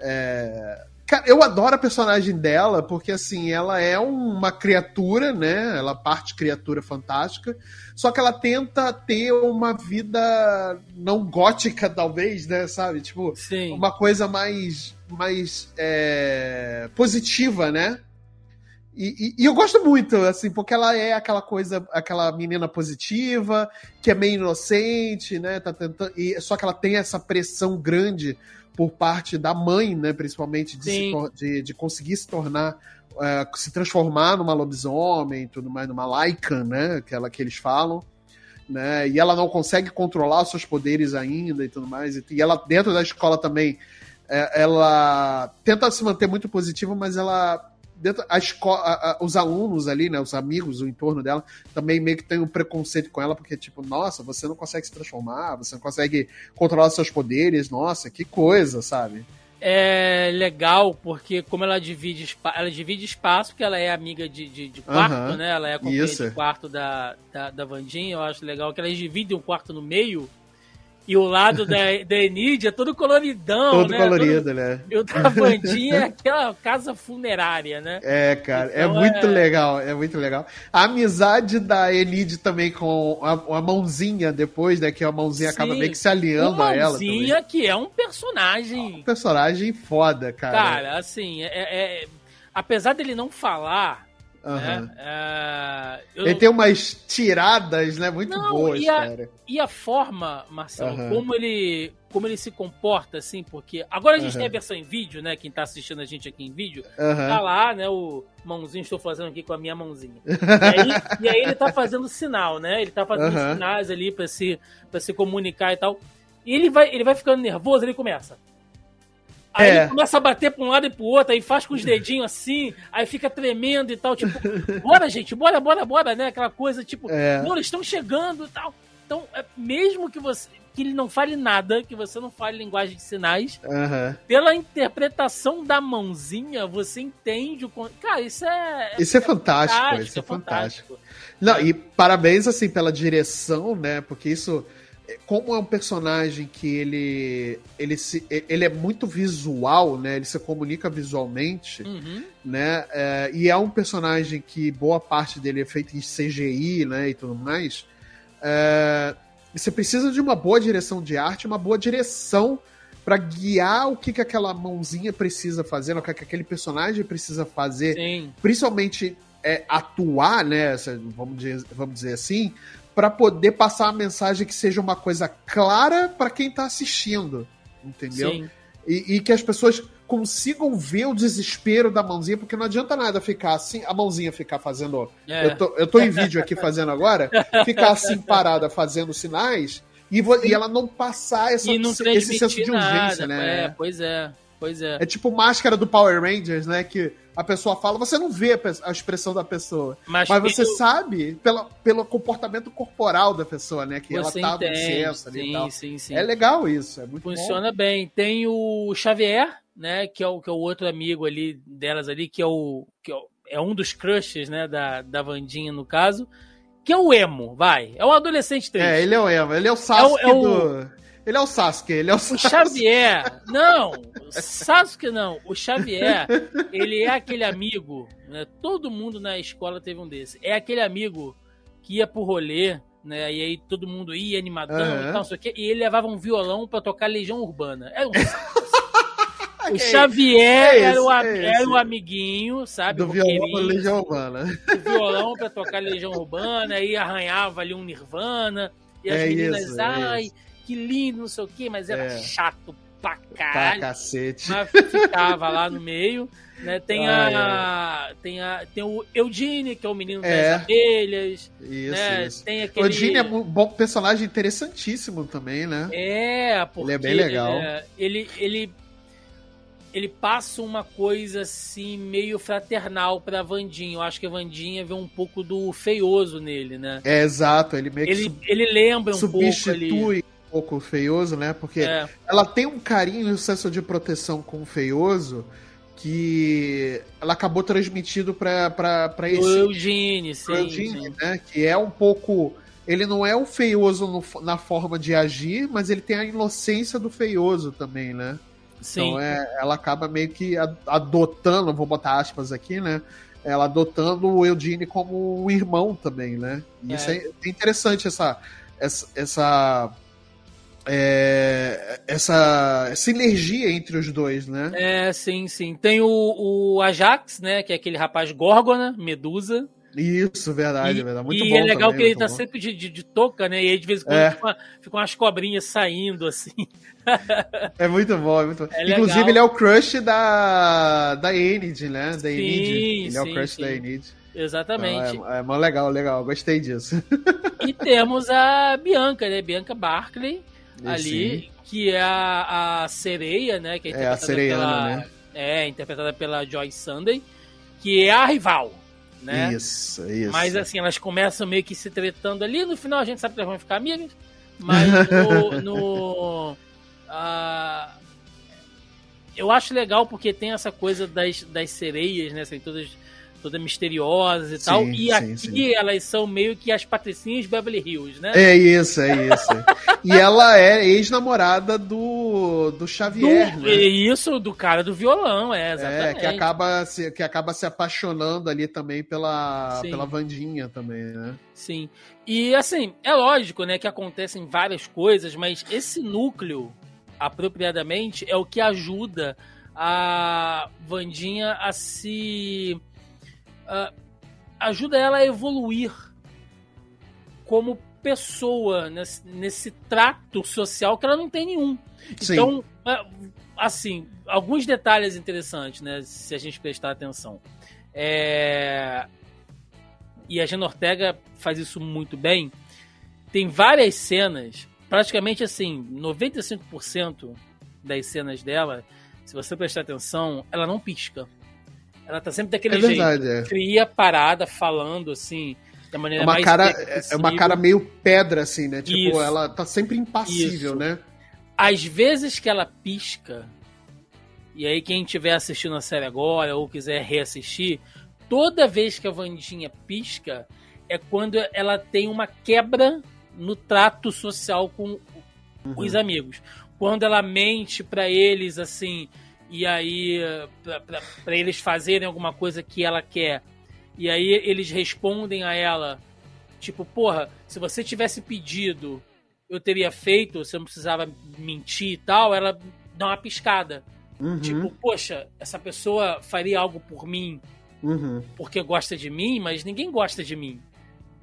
É, Cara, eu adoro a personagem dela, porque assim, ela é uma criatura, né? Ela parte criatura fantástica, só que ela tenta ter uma vida não gótica, talvez, né? Sabe? Tipo, Sim. uma coisa mais, mais é, positiva, né? E, e, e, eu gosto muito, assim, porque ela é aquela coisa, aquela menina positiva, que é meio inocente, né? Tá tentando, e, só que ela tem essa pressão grande por parte da mãe, né, principalmente, de, se, de, de, conseguir se tornar, uh, se transformar numa lobisomem e tudo mais, numa Lycan, né, que, ela, que eles falam. Né, e ela não consegue controlar os seus poderes ainda e tudo mais. E ela, dentro da escola também, é, ela tenta se manter muito positiva, mas ela dentro, a escola, a, a, os alunos ali, né, os amigos, o entorno dela, também meio que tem um preconceito com ela, porque, tipo, nossa, você não consegue se transformar, você não consegue controlar seus poderes, nossa, que coisa, sabe? É legal porque como ela divide ela divide espaço, porque ela é amiga de, de, de quarto, né? Ela é a companhia de quarto da, da, da Vandinha, eu acho legal que elas dividem um quarto no meio e o lado da, da Enid é todo coloridão, todo né? colorido, todo, né? E o da Vandinha é aquela casa funerária, né? É, cara, é então, é muito é... legal, é muito legal. A amizade da Enid também com a, a mãozinha depois, né? Que a mãozinha Sim, acaba meio que se aliando a ela. mãozinha que é um personagem... Um personagem foda, cara. Cara, assim, é, é apesar dele não falar Uhum. É, Ele não... tem umas tiradas, né, muito não, boas, e a, cara. E a forma, Marcelo, uhum. como ele como ele se comporta, assim, porque agora a gente uhum. tem a versão em vídeo, né? Quem tá assistindo a gente aqui em vídeo, tá lá, né? O mãozinho, estou fazendo aqui com a minha mãozinha. e, aí, e aí ele tá fazendo sinal, né? Ele tá fazendo sinais ali para se, pra se comunicar e tal. E ele vai, ele vai ficando nervoso, ele começa. Aí É. ele começa a bater pra um lado e pro outro, aí faz com os dedinhos assim, aí fica tremendo e tal, tipo, bora, gente, bora, bora, bora, né? Aquela coisa, tipo, É. não, eles estão chegando e tal. Então, é, mesmo que você que ele não fale nada, que você não fale linguagem de sinais, Aham. pela interpretação da mãozinha, você entende o. Cara, isso é. Isso é fantástico, isso é fantástico. Não, e parabéns, assim, pela direção, né? Porque isso, como é um personagem que ele, ele, se, ele é muito visual, né? Ele se comunica visualmente, Uhum. né? É, e é um personagem que boa parte dele é feito em CGI, né? E tudo mais. É, você precisa de uma boa direção de arte, uma boa direção para guiar o que, que aquela mãozinha precisa fazer, o que, que aquele personagem precisa fazer Sim. principalmente é, atuar, né? Vamos dizer, vamos dizer assim, para poder passar uma mensagem que seja uma coisa clara para quem tá assistindo, entendeu? Sim. E, e que as pessoas consigam ver o desespero da mãozinha, porque não adianta nada ficar assim, a mãozinha ficar fazendo. É. Eu, tô, eu tô em vídeo aqui fazendo agora, ficar assim parada fazendo sinais. E, e ela não passar essa, não esse senso de urgência, nada. né? É, pois é. Pois é. É tipo máscara do Power Rangers, né? Que a pessoa fala, você não vê a, expressão da pessoa. Mas, Mas você pelo- sabe pela, pelo comportamento corporal da pessoa, né? Que você ela tá no entende. senso ali e sim, tal. sim, sim. É legal isso, é muito Funciona bem. Tem o Xavier, né? Que é o, que é o outro amigo ali delas ali, que é o. Que é, o- é um dos crushes, né? Da, da Vandinha, no caso. Que é o emo, vai. É um adolescente bom. triste. É, ele é o Eva, ele é o Sasuke É o- é o- do... Ele é o Sasuke, ele é o O Sasuke. Xavier, não, Sasuke não. O Xavier, ele é aquele amigo, né? Todo mundo na escola teve um desse. É aquele amigo que ia pro rolê, né? E aí todo mundo ia animadão Aham. e tal, não sei o quê, e ele levava um violão pra tocar Legião Urbana. Era um. O É Xavier esse, era, o, é era o amiguinho, sabe? Do violão roqueirinho, Legião Urbana. o violão pra tocar Legião Urbana, aí arranhava ali um Nirvana, e as É meninas, isso, é ai, isso. Que lindo, não sei o quê, mas era É. chato pra Pra caralho. cacete. mas ficava lá no meio. Né? Tem, Ai, a, tem a. Tem o Eugene, que é o menino É. das abelhas. Isso, né? isso. Tem O aquele. Odin é um bom personagem interessantíssimo também, né? É, porque Ele é bem legal. é, ele, ele, ele passa uma coisa assim, meio fraternal pra Vandinha. Eu acho que a Vandinha vê um pouco do feioso nele, né? É exato, ele meio que Ele, ele lembra um pouco ali. substitui pouco o feioso, né? Porque É, ela tem um carinho e um senso de proteção com o feioso que ela acabou transmitindo pra, pra, pra o esse Eugene, sim. pro Eugene, sim. né? Que é um pouco. Ele não é o feioso no- na forma de agir, mas ele tem a inocência do feioso também, né? Sim. Então é, ela acaba meio que adotando, vou botar aspas aqui, né? Ela adotando o Eugene como um irmão também, né? E isso É. é, é interessante essa essa essa, é, essa sinergia entre os dois, né? É, sim, sim. Tem o, o Ajax, né? Que é aquele rapaz Górgona, Medusa. Isso, verdade, e verdade. Muito e bom é legal também, que ele tá bom. sempre de, de, de touca, né? E aí de vez em quando É. fica, ficam umas cobrinhas saindo, assim. É muito bom, é muito bom. É Inclusive, legal. ele é o crush da, da Enid, né? Da Sim, Enid. Ele é o sim, crush sim. da Enid. Exatamente. Então, é, é mó legal, legal. Gostei disso. E temos a Bianca, né? Bianca Barclay, ali, Sim. que é a, a sereia, né? Que é, É, a interpretada sereiana, pela, né? É, interpretada pela Joyce Sunday, que é a rival, né? Isso, isso. Mas assim, elas começam meio que se tretando ali, no final a gente sabe que elas vão ficar amigas, mas no. no ah, eu acho legal porque tem essa coisa das, das sereias, né? Assim, todas, todas misteriosas e Sim, tal. E sim, aqui sim. elas são meio que as patricinhas Beverly Hills, né? É isso, é isso. e ela é ex-namorada do, do Xavier, do, né? Isso, do cara do violão, é, É, exatamente. que acaba, se, que acaba se apaixonando ali também pela, pela Vandinha também, né? Sim. E assim, é lógico, né, que acontecem várias coisas, mas esse núcleo, apropriadamente, é o que ajuda a Vandinha a se. A- ajuda ela a evoluir como pessoa nesse, nesse trato social que ela não tem nenhum. Sim. Então, é, assim, alguns detalhes interessantes, né? Se a gente prestar atenção. É... E a Gina Ortega faz isso muito bem. Tem várias cenas praticamente assim, 95% das cenas dela, se você prestar atenção, ela não pisca. Ela tá sempre daquele É jeito. verdade, é. Fria, parada, falando assim, da É maneira uma, mais cara, é uma cara meio pedra, assim, né? Tipo, Isso. ela tá sempre impassível, Isso. né? Às vezes que ela pisca, e aí quem estiver assistindo a série agora ou quiser reassistir, toda vez que a Vandinha pisca é quando ela tem uma quebra no trato social com os amigos. Quando ela mente pra eles assim, e aí pra eles fazerem alguma coisa que ela quer, e aí eles respondem a ela, tipo, porra, se você tivesse pedido, eu teria feito, você não precisava mentir e tal, ela dá uma piscada. Uhum, Tipo, poxa, essa pessoa faria algo por mim uhum. porque gosta de mim, mas ninguém gosta de mim.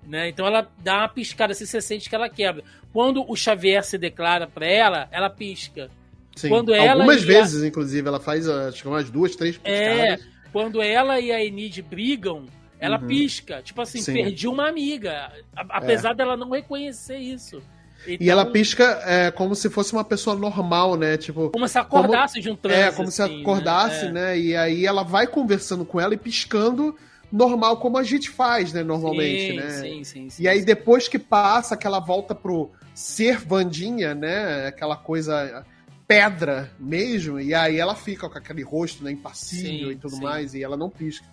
Né? Então ela dá uma piscada se você sente que ela quebra. Quando o Xavier se declara pra ela, ela pisca. Sim. Quando ela Algumas e a- vezes, inclusive, ela faz acho que umas duas, três É, piscadas. quando ela e a Enid brigam, ela Uhum. pisca. Tipo assim, Sim. perdi uma amiga. A- Apesar dela não reconhecer isso. E Então, ela pisca é, como se fosse uma pessoa normal, né? Tipo, Como se acordasse de um transe. é, como se assim, acordasse, né? né? E aí ela vai conversando com ela e piscando normal, como a gente faz, né? Normalmente, sim, né? Sim, sim, sim. E aí, depois que passa, que ela volta pro ser Vandinha, né? Aquela coisa pedra mesmo, e aí ela fica com aquele rosto né, impassível Sim, e tudo sim. mais, e ela não pisca.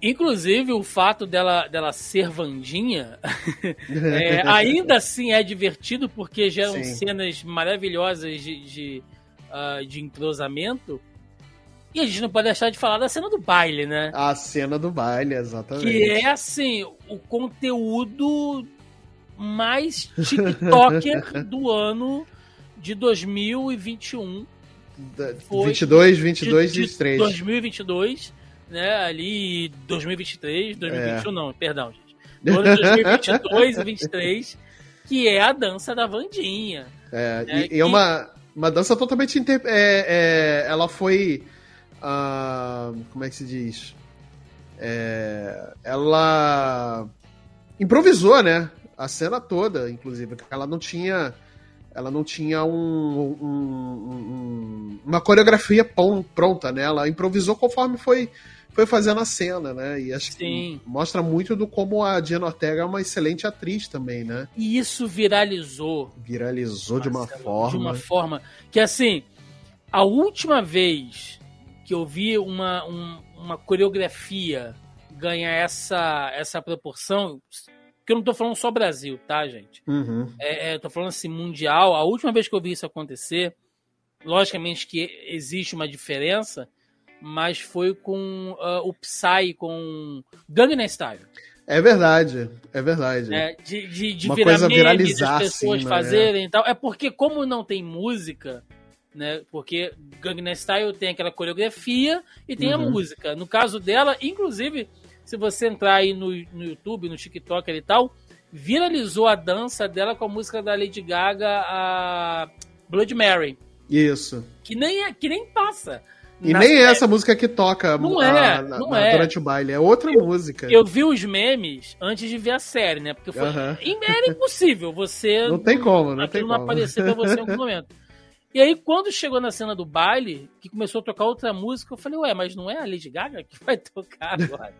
Inclusive, o fato dela, dela ser Vandinha é, ainda assim é divertido, porque geram Sim. cenas maravilhosas de, de, ah, de entrosamento. E a gente não pode deixar de falar da cena do baile, né? A cena do baile, exatamente. Que é, assim, o conteúdo mais TikToker do ano de 2021. Da- foi 22, 22 de, e 23. 2022, né? Ali 2023, 2021 É. não, perdão, gente. Do ano de 2022 e 23, que é a dança da Vandinha. É, É, e, e que- é uma, uma dança totalmente. Inter... É, é, ela foi. ah, como é que se diz? É, ela improvisou, né? A cena toda, inclusive. Ela não tinha. Ela não tinha um, um- um- uma coreografia pronta, né? Ela improvisou conforme foi, foi fazendo a cena, né? E acho Sim. que mostra muito do como a Diana Ortega é uma excelente atriz também, né? E isso viralizou Viralizou de uma Marcelo, forma. De uma forma que, assim, a última vez que eu vi uma, um- uma coreografia ganhar essa, essa proporção, que eu não tô falando só Brasil, tá, gente? Uhum. É, é, eu tô falando assim, mundial. A última vez que eu vi isso acontecer, logicamente que existe uma diferença, mas foi com ah, o Psy, com Gangnam Style. É verdade, é verdade. né? De, de, de Uma virar coisa meme, viralizar, das pessoas assim, né? fazerem e tal. É porque, como não tem música, né? Porque Gangnam Style tem aquela coreografia e tem a Uhum. música. No caso dela, inclusive, se você entrar aí no, no YouTube, no TikTok e tal, viralizou a dança dela com a música da Lady Gaga, a Blood Mary. Isso. Que nem, é- que nem passa. E nem é essa música que toca Não a- é, na- não na- é. durante o baile, é outra música. Eu vi os memes antes de ver a série, né? Porque foi, Aham. era impossível você Não tem como, não tem não como. aparecer pra você em algum momento. E aí, quando chegou na cena do baile, que começou a tocar outra música, eu falei, ué, mas não é a Lady Gaga que vai tocar agora?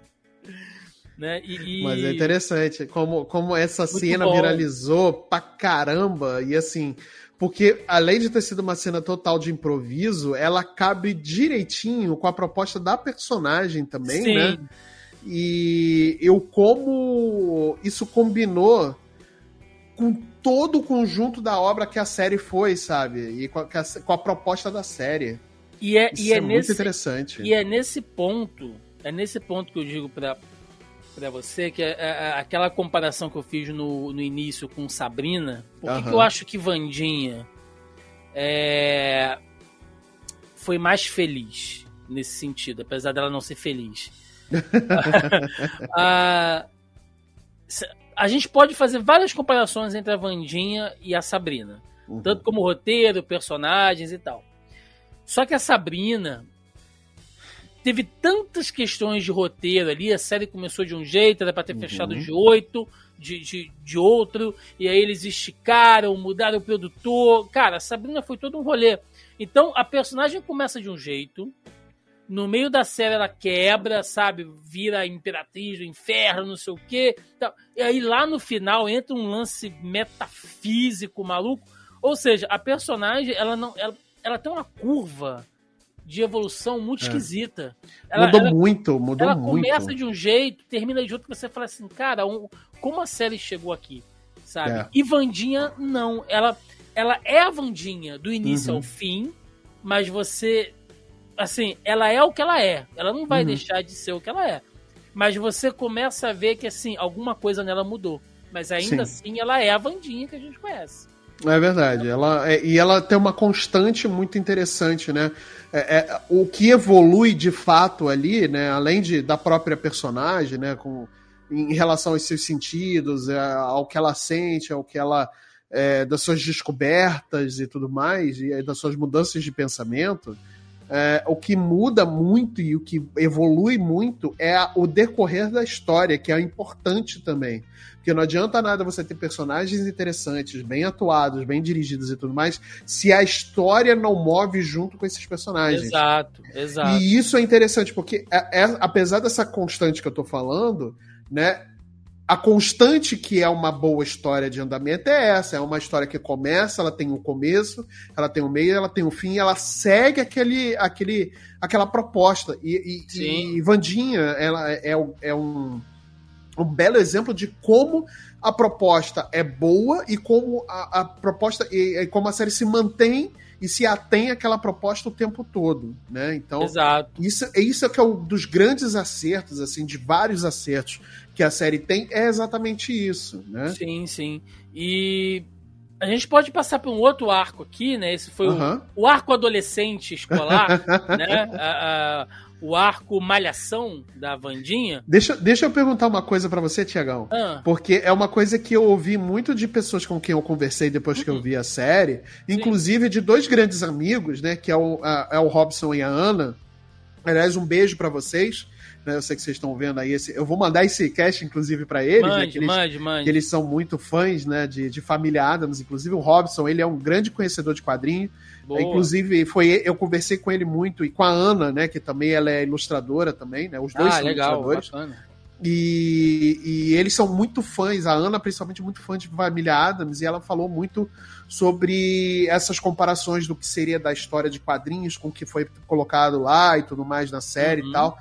Né? E, e- Mas é interessante como, como essa Muito cena bom. viralizou pra caramba. E assim, porque além de ter sido uma cena total de improviso, ela cabe direitinho com a proposta da personagem também, Sim, né? E eu como isso combinou com todo o conjunto da obra que a série foi, sabe? E com a, com a proposta da série. E é, Isso e é, é, muito nesse, interessante. e é nesse ponto, é nesse ponto que eu digo pra, pra você, que é, é- é aquela comparação que eu fiz no, no início com Sabrina. Por que, que eu acho que Vandinha é, foi mais feliz nesse sentido, apesar dela não ser feliz? a, se- a gente pode fazer várias comparações entre a Vandinha e a Sabrina Uhum. tanto como roteiro, personagens e tal. Só que a Sabrina teve tantas questões de roteiro ali, a série começou de um jeito, era pra ter Uhum. fechado de oito, de, de, de outro, e aí eles esticaram, mudaram o produtor. Cara, Sabrina foi todo um rolê. Então a personagem começa de um jeito, no meio da série ela quebra, sabe? Vira a imperatriz do inferno, não sei o quê. E aí lá no final entra um lance metafísico maluco. Ou seja, a personagem, ela não. Ela, ela tem uma curva de evolução muito é. esquisita. Ela, mudou ela, muito, mudou ela muito. Ela começa de um jeito, termina de outro, que você fala assim, cara, um, como a série chegou aqui, sabe? É. E Vandinha, não. Ela, ela é a Vandinha do início uhum. ao fim, mas você. Assim, ela é o que ela é. Ela não vai uhum. deixar de ser o que ela é. Mas você começa a ver que, assim, alguma coisa nela mudou. Mas ainda Sim. assim, ela é a Vandinha que a gente conhece. É verdade. Ela, é, e ela tem uma constante muito interessante, né? É, é, o que evolui de fato ali, né? Além de, da própria personagem, né? Com, em relação aos seus sentidos, é, ao que ela sente, ao que ela. É, das suas descobertas e tudo mais, e das suas mudanças de pensamento. É, o que muda muito e o que evolui muito é o decorrer da história, que é importante também. Porque não adianta nada você ter personagens interessantes, bem atuados, bem dirigidos e tudo mais, se a história não move junto com esses personagens. Exato, exato. E isso é interessante, porque é, é, apesar dessa constante que eu tô falando, né? A constante que é uma boa história de andamento é essa. É uma história que começa, ela tem um começo, ela tem um meio, ela tem um fim, ela segue aquele, aquele, aquela proposta. E, e, e Vandinha, ela é, é um um belo exemplo de como a proposta é boa e como a, a proposta e, e, como a série se mantém e se atém àquela proposta o tempo todo, né? Então, Exato. isso é isso é que é um dos grandes acertos assim, de vários acertos que a série tem é exatamente isso, né? Sim, sim. E a gente pode passar por um outro arco aqui, né? Esse foi uhum. o, o, arco adolescente escolar, né? A, a, o arco Malhação da Vandinha. Deixa, deixa eu perguntar uma coisa para você, Tiagão. Ah. Porque é uma coisa que eu ouvi muito de pessoas com quem eu conversei depois que eu vi a série, inclusive Sim. de dois grandes amigos, né? Que é o, a, é o Robson e a Ana. Aliás, um beijo para vocês. Né, eu sei que vocês estão vendo aí esse. Eu vou mandar esse cast, inclusive, para eles, mande, né? Que eles, mande, mande. Que eles são muito fãs, né? De, de Família Adams. Inclusive, o Robson, ele é um grande conhecedor de quadrinho. Boa. Inclusive, foi eu conversei com ele muito e com a Ana, né? Que também ela é ilustradora também, né? Os dois ah, são legal, ilustradores. Bacana. E, e, eles são muito fãs, a Ana principalmente muito fã de Família Adams, e ela falou muito sobre essas comparações do que seria da história de quadrinhos com o que foi colocado lá e tudo mais na série uhum. e tal.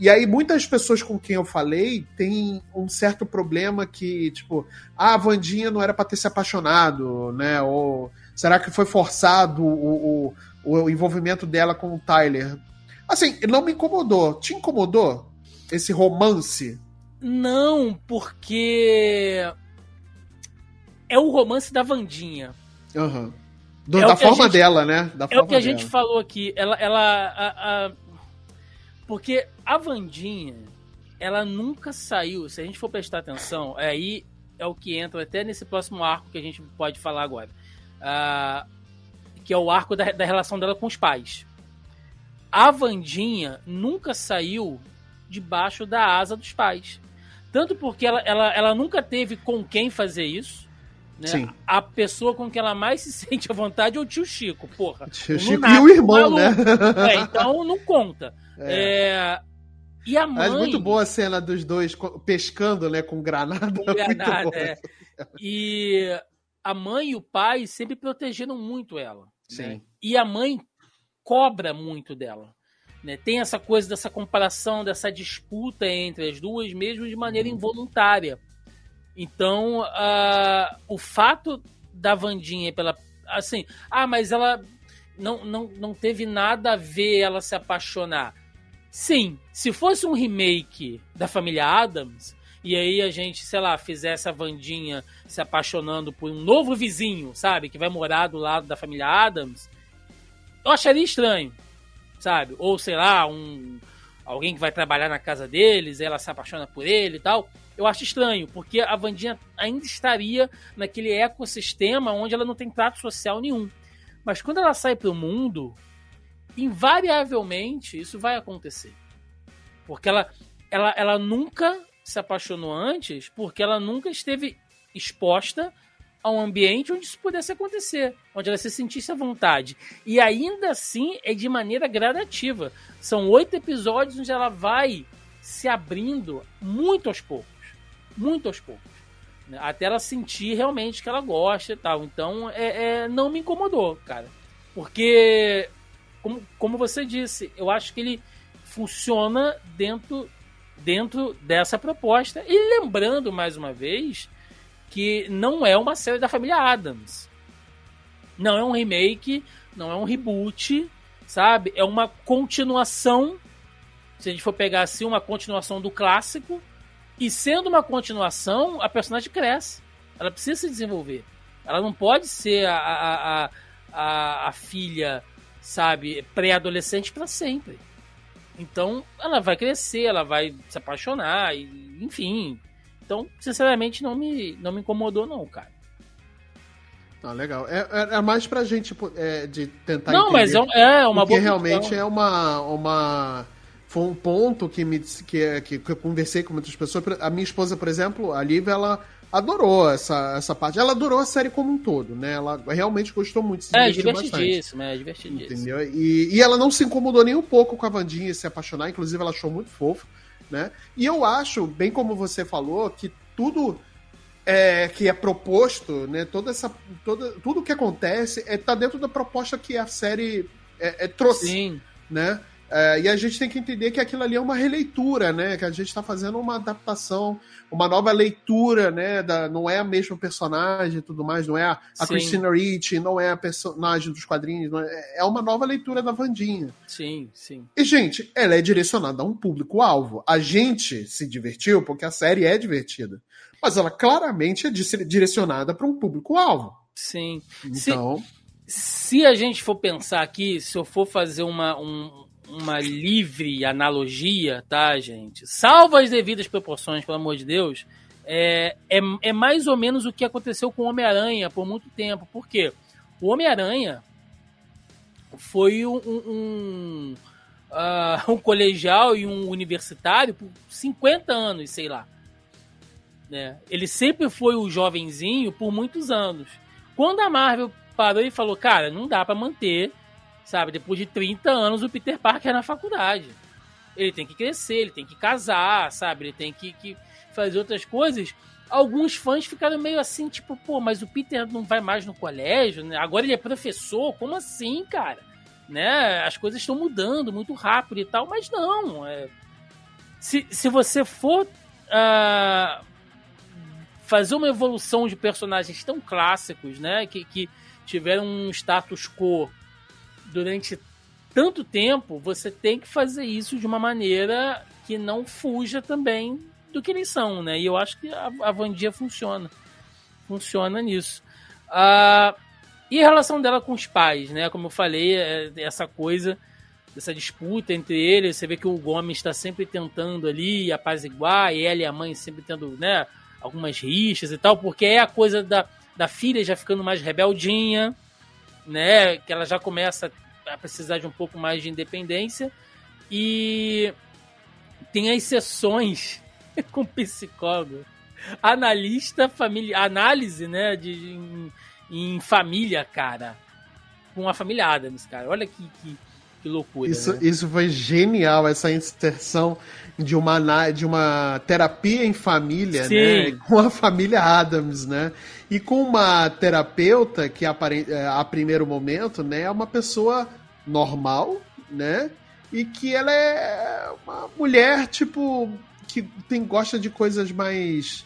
E aí, muitas pessoas com quem eu falei têm um certo problema que, tipo, ah, a Vandinha não era para ter se apaixonado, né? Ou será que foi forçado o, o, o envolvimento dela com o Tyler? Assim, não me incomodou. Te incomodou esse romance? Não, porque é o romance da Vandinha. Uhum. Do, é da forma gente, dela, né? Da é o que a gente falou aqui. Ela, ela a, a, porque a Vandinha, ela nunca saiu. Se a gente for prestar atenção, é aí é o que entra até nesse próximo arco que a gente pode falar agora. Uh, que é o arco da, da relação dela com os pais. A Vandinha nunca saiu debaixo da asa dos pais. Tanto porque ela, ela, ela nunca teve com quem fazer isso. Né? Sim. A pessoa com quem ela mais se sente à vontade é o tio Chico, porra. Tio Chico e o irmão, né? É, então não conta. É. é... E a mãe. Mas muito boa a cena dos dois pescando, né, com granada. Com granada, é. E a mãe e o pai sempre protegeram muito ela. Sim. Né? E a mãe cobra muito dela. Né? Tem essa coisa dessa comparação, dessa disputa entre as duas, mesmo de maneira uhum. involuntária. Então, uh, o fato da Vandinha pela. Assim, ah, mas ela não, não, não teve nada a ver ela se apaixonar. Sim, se fosse um remake da família Adams, e aí a gente, sei lá, fizesse a Vandinha se apaixonando por um novo vizinho, sabe? Que vai morar do lado da família Adams, eu acharia estranho, sabe? Ou sei lá, um alguém que vai trabalhar na casa deles, ela se apaixona por ele e tal. Eu acho estranho, porque a Vandinha ainda estaria naquele ecossistema onde ela não tem trato social nenhum. Mas quando ela sai para o mundo, invariavelmente isso vai acontecer. Porque ela, ela, ela nunca se apaixonou antes porque ela nunca esteve exposta a um ambiente onde isso pudesse acontecer, onde ela se sentisse à vontade. E ainda assim é de maneira gradativa. São oito episódios onde ela vai se abrindo muito aos poucos. Muito aos poucos. Né? Até ela sentir realmente que ela gosta e tal. Então, é, é, não me incomodou, cara. Porque, como, como você disse, eu acho que ele funciona dentro, dentro dessa proposta. E lembrando, mais uma vez, que não é uma série da família Adams. Não é um remake, não é um reboot, sabe? É uma continuação. Se a gente for pegar assim, uma continuação do clássico. E sendo uma continuação, a personagem cresce. Ela precisa se desenvolver. Ela não pode ser a, a, a, a filha, sabe, pré-adolescente para sempre. Então, ela vai crescer, ela vai se apaixonar, e, enfim, então, sinceramente, não me, não me incomodou, não, cara. Ah, legal. É, é, é mais pra gente é, de tentar Não, mas é, é uma porque boa realmente questão. é uma, uma. Foi um ponto que, me, que, que, que eu conversei com muitas pessoas. A minha esposa, por exemplo, a Lívia, ela adorou essa, essa parte. Ela adorou a série como um todo, né? Ela realmente gostou muito. Se é, divertidíssimo, é divertidíssimo. Entendeu? E, e ela não se incomodou nem um pouco com a Vandinha se apaixonar, inclusive ela achou muito fofo né? E eu acho, bem como você falou, que tudo é, que é proposto, né? Toda essa, toda, tudo que acontece é, tá dentro da proposta que a série é, é trouxe, Sim. né? É, e a gente tem que entender que aquilo ali é uma releitura, né? Que a gente está fazendo uma adaptação, uma nova leitura, né? Da, não é a mesma personagem e tudo mais, não é a, a Christina Ricci, não é a personagem dos quadrinhos, é, é, uma nova leitura da Vandinha. Sim, sim. E, gente, ela é direcionada a um público-alvo. A gente se divertiu porque a série é divertida. Mas ela claramente é direcionada para um público-alvo. Sim. Então. Se, se a gente for pensar aqui, se eu for fazer uma, um, uma livre analogia, tá, gente? Salva as devidas proporções, pelo amor de Deus. É, é, é mais ou menos o que aconteceu com o Homem-Aranha por muito tempo. Por quê? O Homem-Aranha foi um, um, uh, um, colegial e um universitário por 50 anos, sei lá. Né? Ele sempre foi o jovenzinho por muitos anos. Quando a Marvel parou e falou, cara, não dá para manter Sabe? Depois de 30 anos, o Peter Parker é na faculdade. Ele tem que crescer, ele tem que casar, sabe? Ele tem que, que fazer outras coisas. Alguns fãs ficaram meio assim, tipo, pô, mas o Peter não vai mais no colégio, né? Agora ele é professor, como assim, cara? Né? As coisas estão mudando muito rápido e tal, mas não. É... Se, se você for uh, fazer uma evolução de personagens tão clássicos, né? Que, que tiveram um status quo durante tanto tempo, você tem que fazer isso de uma maneira que não fuja também do que eles são, né? E eu acho que a, a Vandia funciona. Funciona nisso. Ah, e a relação dela com os pais, né? Como eu falei, é essa coisa, essa disputa entre eles. Você vê que o Gomes está sempre tentando ali apaziguar, e ela e a mãe sempre tendo, né? Algumas rixas e tal, porque é a coisa da, da filha já ficando mais rebeldinha, né? Que ela já começa a precisar de um pouco mais de independência. E tem as sessões com psicólogo, analista família, análise, né, de em, em, família, cara, com a família Adams, cara. Olha que, que, que loucura. Isso, né? isso foi genial essa inserção de uma de uma terapia em família, Sim. né, com a família Adams, né? E com uma terapeuta que a, é, a primeiro momento, né, é uma pessoa normal, né? E que ela é uma mulher, tipo, que tem, gosta de coisas mais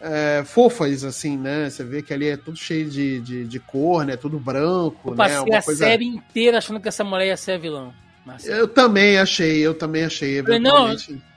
é, fofas, assim, né? Você vê que ali é tudo cheio de, de, de cor, né? Tudo branco, eu passei né? Uma a coisa... série inteira achando que essa mulher ia ser a vilã. Marcelo. Eu também achei, eu também achei. Eventualmente. Não,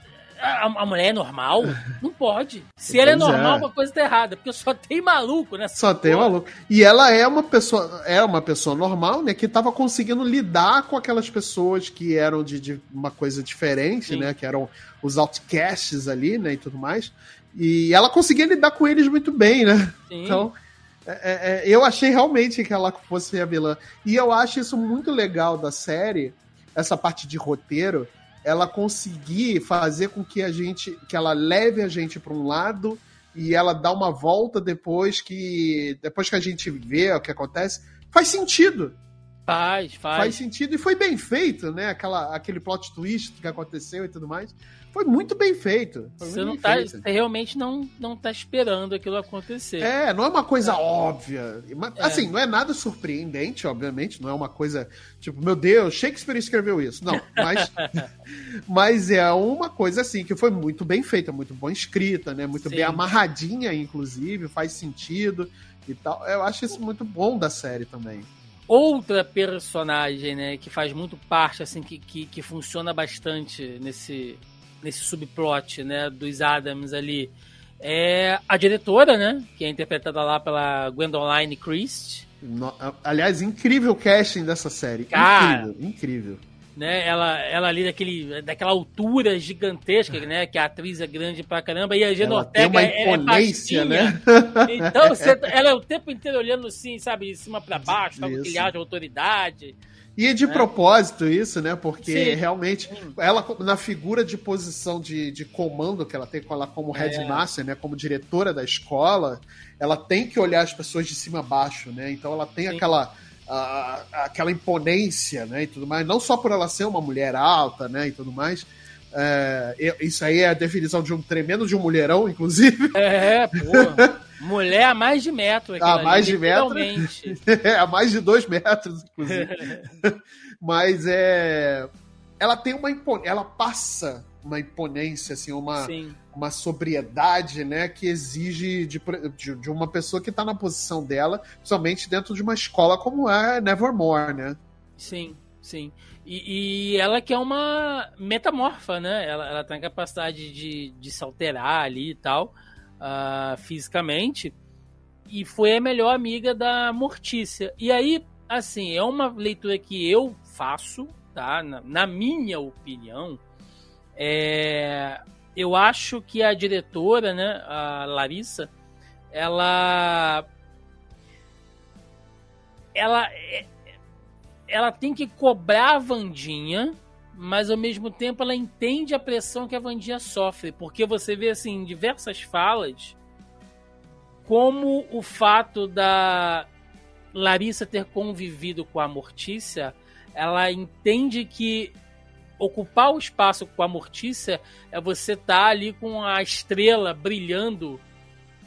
a, a, mulher é normal? Não pode. Se ela é normal, é. uma coisa tá errada, porque só tem maluco nessa Só tem maluco. E ela é uma pessoa, é uma pessoa normal, né, que tava conseguindo lidar com aquelas pessoas que eram de, de uma coisa diferente, Sim. né, que eram os outcasts ali, né, e tudo mais. E ela conseguia lidar com eles muito bem, né? Sim. Então, é, é, é eu achei realmente que ela fosse a vilã. E eu acho isso muito legal da série, essa parte de roteiro, ela conseguir fazer com que a gente, que ela leve a gente para um lado e ela dá uma volta depois que depois que a gente vê o que acontece, faz sentido. Faz, faz. Faz sentido e foi bem feito, né? Aquela, aquele plot twist que aconteceu e tudo mais. Foi muito bem feito. Você, não tá, feito. você realmente não, não tá esperando aquilo acontecer. É, não é uma coisa óbvia. Mas, É. Assim, não é nada surpreendente, obviamente. Não é uma coisa tipo, meu Deus, Shakespeare escreveu isso. Não, mas, mas é uma coisa assim que foi muito bem feita, muito bem escrita, né? Muito Sim. bem amarradinha, inclusive, faz sentido e tal. Eu acho isso muito bom da série também. Outra personagem, né, que faz muito parte, assim, que, que, que funciona bastante nesse, nesse subplot, né, dos Adams ali, é a diretora, né, que é interpretada lá pela Gwendoline Christie, No- aliás, incrível casting dessa série. Cara. Incrível, incrível. né, ela, ela ali daquele, daquela altura gigantesca, né, que a atriz é grande pra caramba, e a tem Ortega uma é- é baixinha. né? Então, você, ela é o tempo inteiro olhando assim, sabe, de cima pra baixo, tá com ar de autoridade. E é de propósito isso, né? Porque Sim. realmente ela na figura de posição de, de comando que ela tem com ela como É. headmaster, né? Como diretora da escola, ela tem que olhar as pessoas de cima a baixo, né? Então ela tem Sim. aquela a- aquela imponência, né? E tudo mais. Não só por ela ser uma mulher alta, né? E tudo mais. É, isso aí é a definição de um tremendo de um mulherão, inclusive. É, pô. Mulher a mais de metro. A ali, mais de metro. é, a mais de dois metros, inclusive. Mas é. Ela tem uma impon... Ela passa uma imponência, assim, uma, Sim, uma sobriedade, né, que exige de, de, de uma pessoa que está na posição dela, principalmente dentro de uma escola como é Nevermore, né? sim, sim. E, e ela que é uma metamorfa, né? Ela, ela tem a capacidade de, de se alterar ali e tal, ah, fisicamente. E foi a melhor amiga da Mortícia. E aí, assim, é uma leitura que eu faço, tá? Na, na minha opinião, é, eu acho que a diretora, né, a Larissa, ela ela ela tem que cobrar a Vandinha, mas ao mesmo tempo ela entende a pressão que a Vandinha sofre, porque você vê assim em diversas falas como o fato da Larissa ter convivido com a Mortícia, ela entende que ocupar o espaço com a Mortícia é você estar ali com a estrela brilhando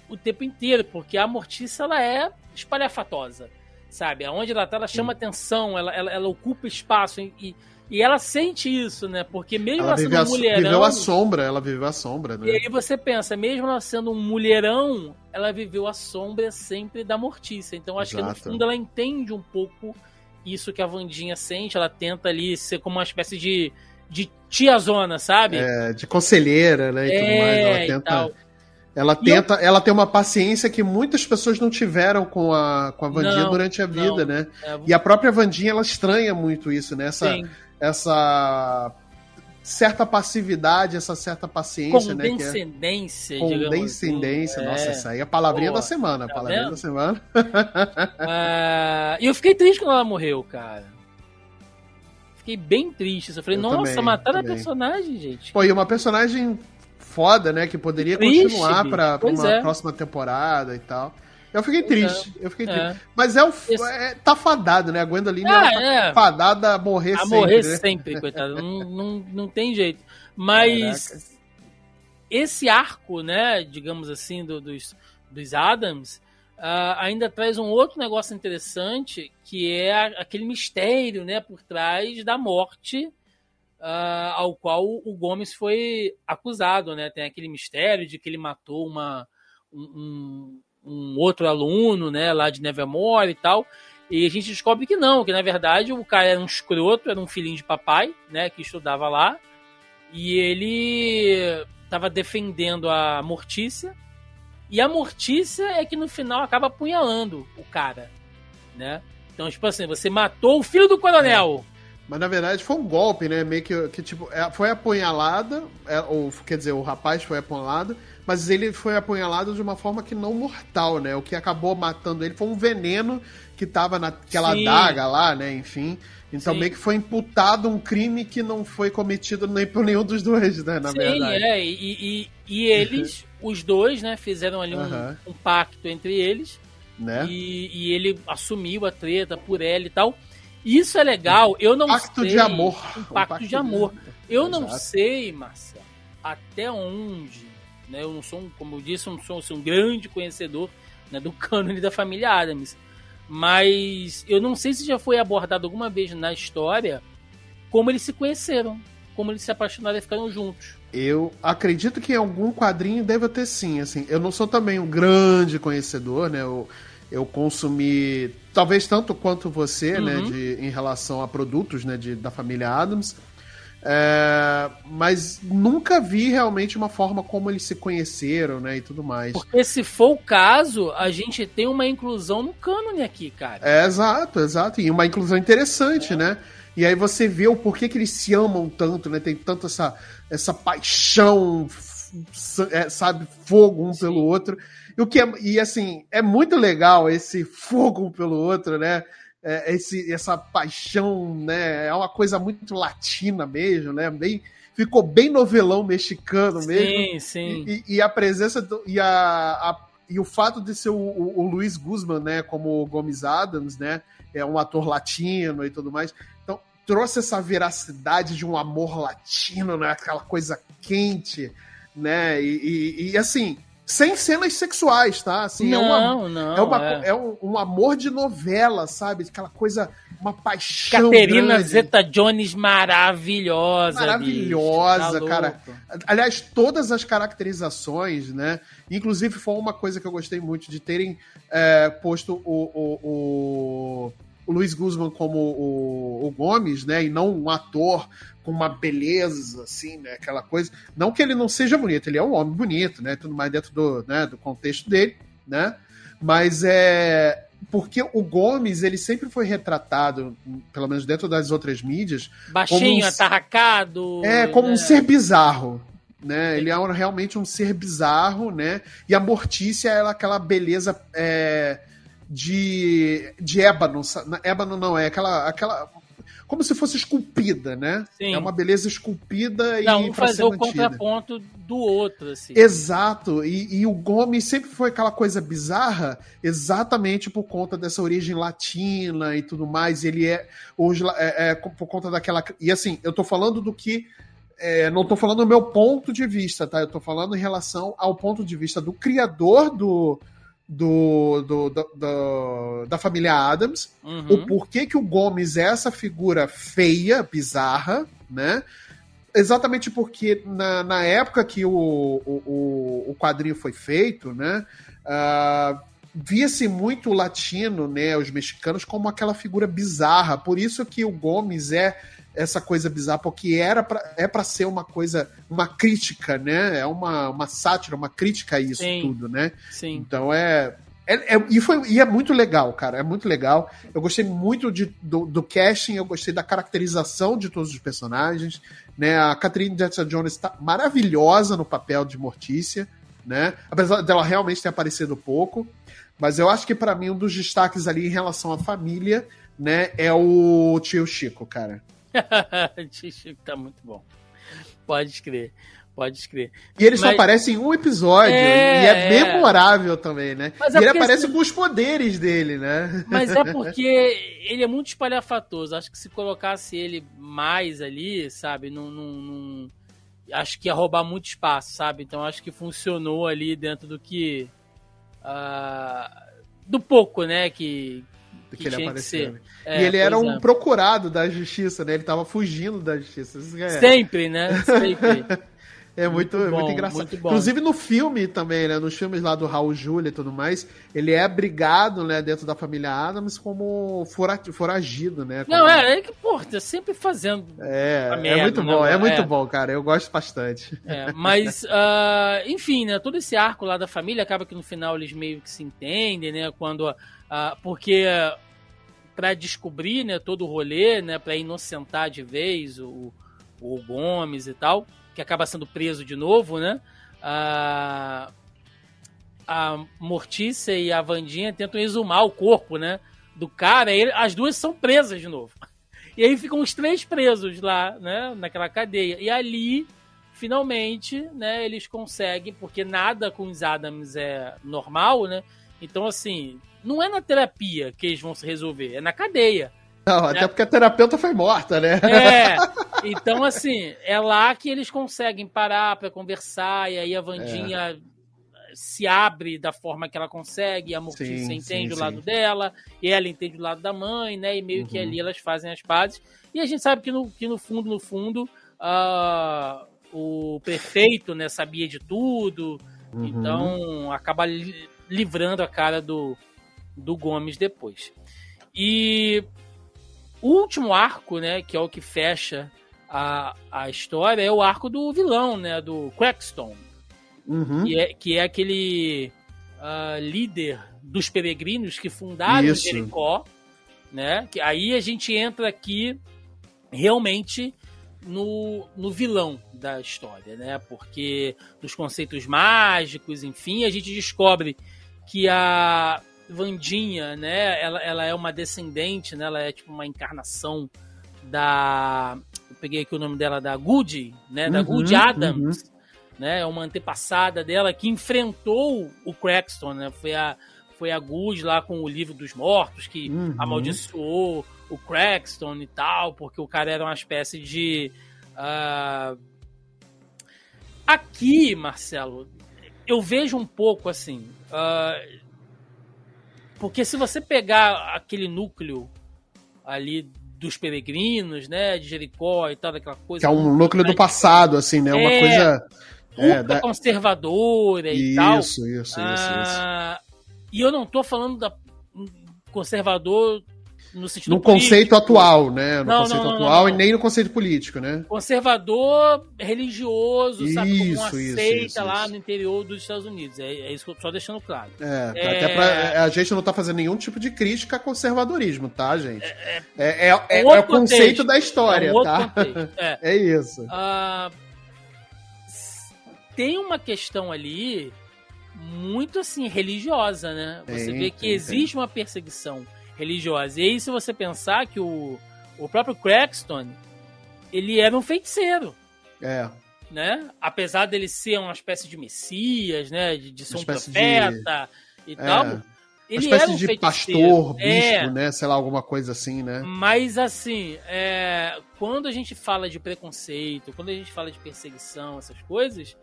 o tempo inteiro, porque a Mortícia ela é espalhafatosa, sabe? Aonde ela tá, ela chama atenção, ela, ela, ela ocupa espaço e, e ela sente isso, né? Porque mesmo Ela ela sendo a, um mulherão... viveu a sombra, ela viveu a sombra, E né? aí você pensa, mesmo ela sendo um mulherão, ela viveu a sombra sempre da Mortícia. Então acho que Exato. no fundo ela entende um pouco isso que a Vandinha sente. Ela tenta ali ser como uma espécie de, de tiazona, sabe? É, de conselheira, né? E tudo mais. É, Ela e tenta. Ela E tenta, ela tem uma paciência que muitas pessoas não tiveram com a, com a Vandinha Não, durante a vida, não. né? É, E a própria Vandinha, ela estranha muito isso, né? Essa, sim, essa certa passividade, essa certa paciência, né? É condescendência, digamos condescendência. assim. Nossa, É. essa aí é a palavrinha Pô, da semana. a tá palavrinha vendo? da semana. Ah, E eu fiquei triste quando ela morreu, cara. Fiquei bem triste. Eu falei, Eu nossa, também, mataram também. a personagem, gente. Pô, e uma personagem foda, né? Que poderia Triste, continuar bicho. pra, pra Pois uma é. próxima temporada e tal. Eu fiquei triste, eu fiquei triste. É. Mas é o. É, tá fadado, né? A Gwendoline Ah, tá é. fadada a morrer A sempre. morrer né? sempre, coitado. Não, não, não tem jeito. Mas esse arco, né, digamos assim, do- dos, dos Adams, ah, ainda traz um outro negócio interessante, que é a- aquele mistério, né, por trás da morte ah, ao qual o Gomes foi acusado, né? Tem aquele mistério de que ele matou uma, um, um- outro aluno, né, lá de Nevermore e tal. E a gente descobre que não, que na verdade o cara era um escroto, era um filhinho de papai, né, que estudava lá. E ele estava defendendo a Mortícia. E a Mortícia é que no final acaba apunhalando o cara, né? Então, tipo assim, você matou o filho do coronel. Mas na verdade foi um golpe, né? Meio que, que tipo, é- foi apunhalada, é, ou quer dizer, o rapaz foi apunhalado, mas ele foi apunhalado de uma forma que não mortal, né? O que acabou matando ele foi um veneno que tava naquela Sim. daga lá, né? Enfim. Então Sim. meio que foi imputado um crime que não foi cometido nem por nenhum dos dois, né? Na Sim, verdade. é. E, e, e eles, os dois, né, fizeram ali um, uhum. um pacto entre eles. Né? E, e, ele assumiu a treta por ela e tal. Isso é legal. Eu não pacto sei. De amor. Um pacto, um pacto de amor. De... Eu Exato. não sei, Marcelo, até onde. Né, eu não sou, um, como eu disse, eu não sou, sou um grande conhecedor né, do cânone da família Adams. Mas eu não sei se já foi abordado alguma vez na história como eles se conheceram, como eles se apaixonaram e ficaram juntos. Eu acredito que em algum quadrinho deve ter sim, assim. Eu não sou também um grande conhecedor, né? Eu, eu consumi talvez tanto quanto você, né, uhum. né, de, em relação a produtos, né, de, da família Adams. É, mas nunca vi realmente uma forma como eles se conheceram, né, e tudo mais. Porque se for o caso, a gente tem uma inclusão no cânone aqui, cara. É, exato, exato. E uma inclusão interessante, é. né? E aí você vê o porquê que eles se amam tanto, né? Tem tanto essa, essa paixão, é, sabe, fogo um Sim. pelo outro. E, o que é, e assim, é muito legal esse fogo um pelo outro, né? É, esse, essa paixão, né? É uma coisa muito latina mesmo, né? Bem, ficou bem novelão mexicano mesmo. Sim, sim. E, e a presença do, e, a, a, e o fato de ser o, o, o Luiz Guzman, né, como o Gomes Adams, né? É um ator latino e tudo mais trouxe essa veracidade de um amor latino, né? Aquela coisa quente, né? E, e, e assim, sem cenas sexuais, tá? Assim, não, é uma, não. É, uma, é. é um, um, amor de novela, sabe? Aquela coisa, uma paixão. Caterina Zeta Jones maravilhosa. Maravilhosa, tá cara. Aliás, todas as caracterizações, né? Inclusive, foi uma coisa que eu gostei muito de terem é, posto o, o, o o Luiz Guzman como o, o, Gomes, né? E não um ator com uma beleza, assim, né? Aquela coisa. Não que ele não seja bonito, ele é um homem bonito, né? Tudo mais dentro do, né, do contexto dele, né? Mas é. Porque o Gomes, ele sempre foi retratado, pelo menos dentro das outras mídias. Baixinho, um, atarracado. É, como né? um ser bizarro. Né? Ele é realmente um ser bizarro, né? E a Mortícia é aquela beleza. É, de, de ébano. Ébano não, é aquela, aquela. Como se fosse esculpida, né? Sim. É uma beleza esculpida não, e. Um fazer o contraponto do outro, assim. Exato. E, e, o Gomes sempre foi aquela coisa bizarra, exatamente por conta dessa origem latina e tudo mais. Ele é. Hoje, é, é por conta daquela. E assim, eu tô falando do que. É, não tô falando do meu ponto de vista, tá? Eu tô falando em relação ao ponto de vista do criador do, do, do, do, do, da família Adams, uhum. o porquê que o Gomes é essa figura feia, bizarra, né? Exatamente porque na, na época que o, o, o quadrinho foi feito, né? Uh, via-se muito o latino, né? Os mexicanos como aquela figura bizarra. Por isso que o Gomes é essa coisa bizarra, porque era pra, é para ser uma coisa, uma crítica, né? É uma, uma sátira, uma crítica a isso Sim. tudo, né? Sim. Então é. É, é, e, foi, e é muito legal, cara. É muito legal. Eu gostei muito de, do, do casting, eu gostei da caracterização de todos os personagens. Né? A Catherine Zeta-Jones está maravilhosa no papel de Mortícia, né? Apesar dela realmente ter aparecido pouco. Mas eu acho que para mim um dos destaques ali em relação à família, né, é o tio Chico, cara. Tá muito bom. Pode crer. Pode escrever. E ele Mas... só aparece em um episódio. É, e é, é, memorável também, né? Mas e é ele aparece assim... com os poderes dele, né? Mas é porque ele é muito espalhafatoso. Acho que se colocasse ele mais ali, sabe? Não, não, não... Acho que ia roubar muito espaço, sabe? Então acho que funcionou ali dentro do que. Uh... Do pouco, né? Que, que, que ele apareceu. Né? É, e ele era um é. procurado da justiça, né? Ele tava fugindo da justiça. É. Sempre, né? Sempre. É muito, muito, bom, muito engraçado. Muito Inclusive no filme também, né? Nos filmes lá do Raul Júlia e tudo mais, ele é brigado, né, dentro da família Adams como foragido, né? Como... Não, é, é que, pô, tá sempre fazendo. É, é merda, é muito né? bom, é muito é. bom, cara. Eu gosto bastante. É, mas, uh, enfim, né? Todo esse arco lá da família acaba que no final eles meio que se entendem, né? Quando. Uh, porque para descobrir né, todo o rolê, né, para inocentar de vez o, o Gomes e tal, que acaba sendo preso de novo, né? a, a Mortícia e a Vandinha tentam exumar o corpo, né? Do cara, ele, as duas são presas de novo. E aí ficam os três presos lá, né? Naquela cadeia. E ali, finalmente, né? Eles conseguem, porque nada com os Adams é normal, né? Então, assim, não é na terapia que eles vão se resolver, é na cadeia. Não, né? até porque a terapeuta foi morta, né? É. Então, assim, é lá que eles conseguem parar para conversar, e aí a Vandinha é. se abre da forma que ela consegue, e a Mortícia entende sim, o lado sim. dela, e ela entende o lado da mãe, né? E meio uhum. que ali elas fazem as pazes. E a gente sabe que no, que no fundo, no fundo, uh, o prefeito né, sabia de tudo, uhum. então acaba livrando a cara do, do Gomes depois. E o último arco, né, que é o que fecha a, a história, é o arco do vilão, né, do Crackstone. Uhum. Que, é, que é aquele uh, líder dos peregrinos que fundaram Isso. Jericó, né? Que aí a gente entra aqui realmente no, no vilão da história, né? Porque dos conceitos mágicos, enfim, a gente descobre que a Vandinha, né? Ela, ela é uma descendente, né? Ela é tipo uma encarnação da. Eu peguei aqui o nome dela, da Good, né? Da uhum, Good Adams. Uhum. Né, é uma antepassada dela que enfrentou o Crackston, né? Foi a, foi a Good lá com o livro dos mortos que uhum. amaldiçoou o Crackston e tal, porque o cara era uma espécie de. Uh... Aqui, Marcelo, eu vejo um pouco assim. Uh, porque se você pegar aquele núcleo ali dos peregrinos, né, de Jericó e tal, daquela coisa. Que é um núcleo do passado, assim, né? Uma é, coisa. É, da... conservadora e isso, tal. Isso, isso, ah, isso. E eu não tô falando da conservador no sentido No político. conceito atual, né? No não, conceito não, não, atual e nem no conceito político, né? Conservador religioso, isso, sabe? Como uma isso, seita isso, lá no interior dos Estados Unidos. É, é isso que eu tô só deixando claro. É, é... até pra, a gente não tá fazendo nenhum tipo de crítica a conservadorismo, tá, gente? É, é, é, é, é o conceito da história, tá? É. isso. Uh, tem uma questão ali muito assim religiosa, né? Você tem, vê que tem, existe tem. uma perseguição religiosa. E aí, se você pensar que o, o próprio Crackstone, ele era um feiticeiro. É. Né? Apesar dele ser uma espécie de messias, né? De, de ser um profeta de... e é. tal. Ele uma espécie um de feiticeiro. pastor, bispo, é. né? Sei lá, alguma coisa assim, né? Mas assim, é... quando a gente fala de preconceito, quando a gente fala de perseguição, essas coisas,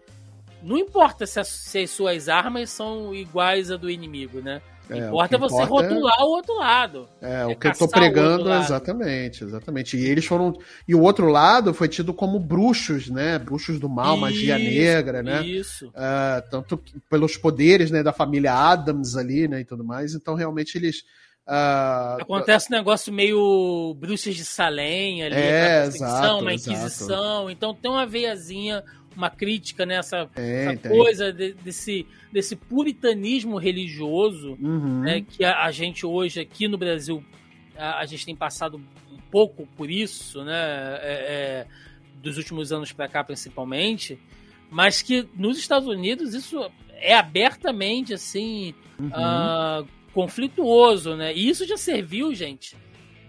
não importa se as, se as suas armas são iguais a do inimigo, né? É, importa, você importa rotular é... o outro lado. É, é o que eu tô pregando, exatamente, exatamente. E eles foram. E o outro lado foi tido como bruxos, né? Bruxos do mal, isso, magia negra, né? Isso. Uh, tanto pelos poderes né, da família Adams ali, né? E tudo mais. Então, realmente, eles. Uh, Acontece um negócio meio bruxas de Salem ali, é, exato, uma inquisição. Exato. Então tem uma veiazinha uma crítica nessa né, coisa de, desse, desse puritanismo religioso uhum. né, que a, a, gente hoje aqui no Brasil a, a, gente tem passado um pouco por isso, né, é, é, dos últimos anos para cá principalmente, mas que nos Estados Unidos isso é abertamente assim uhum. uh, conflituoso, né? E isso já serviu, gente,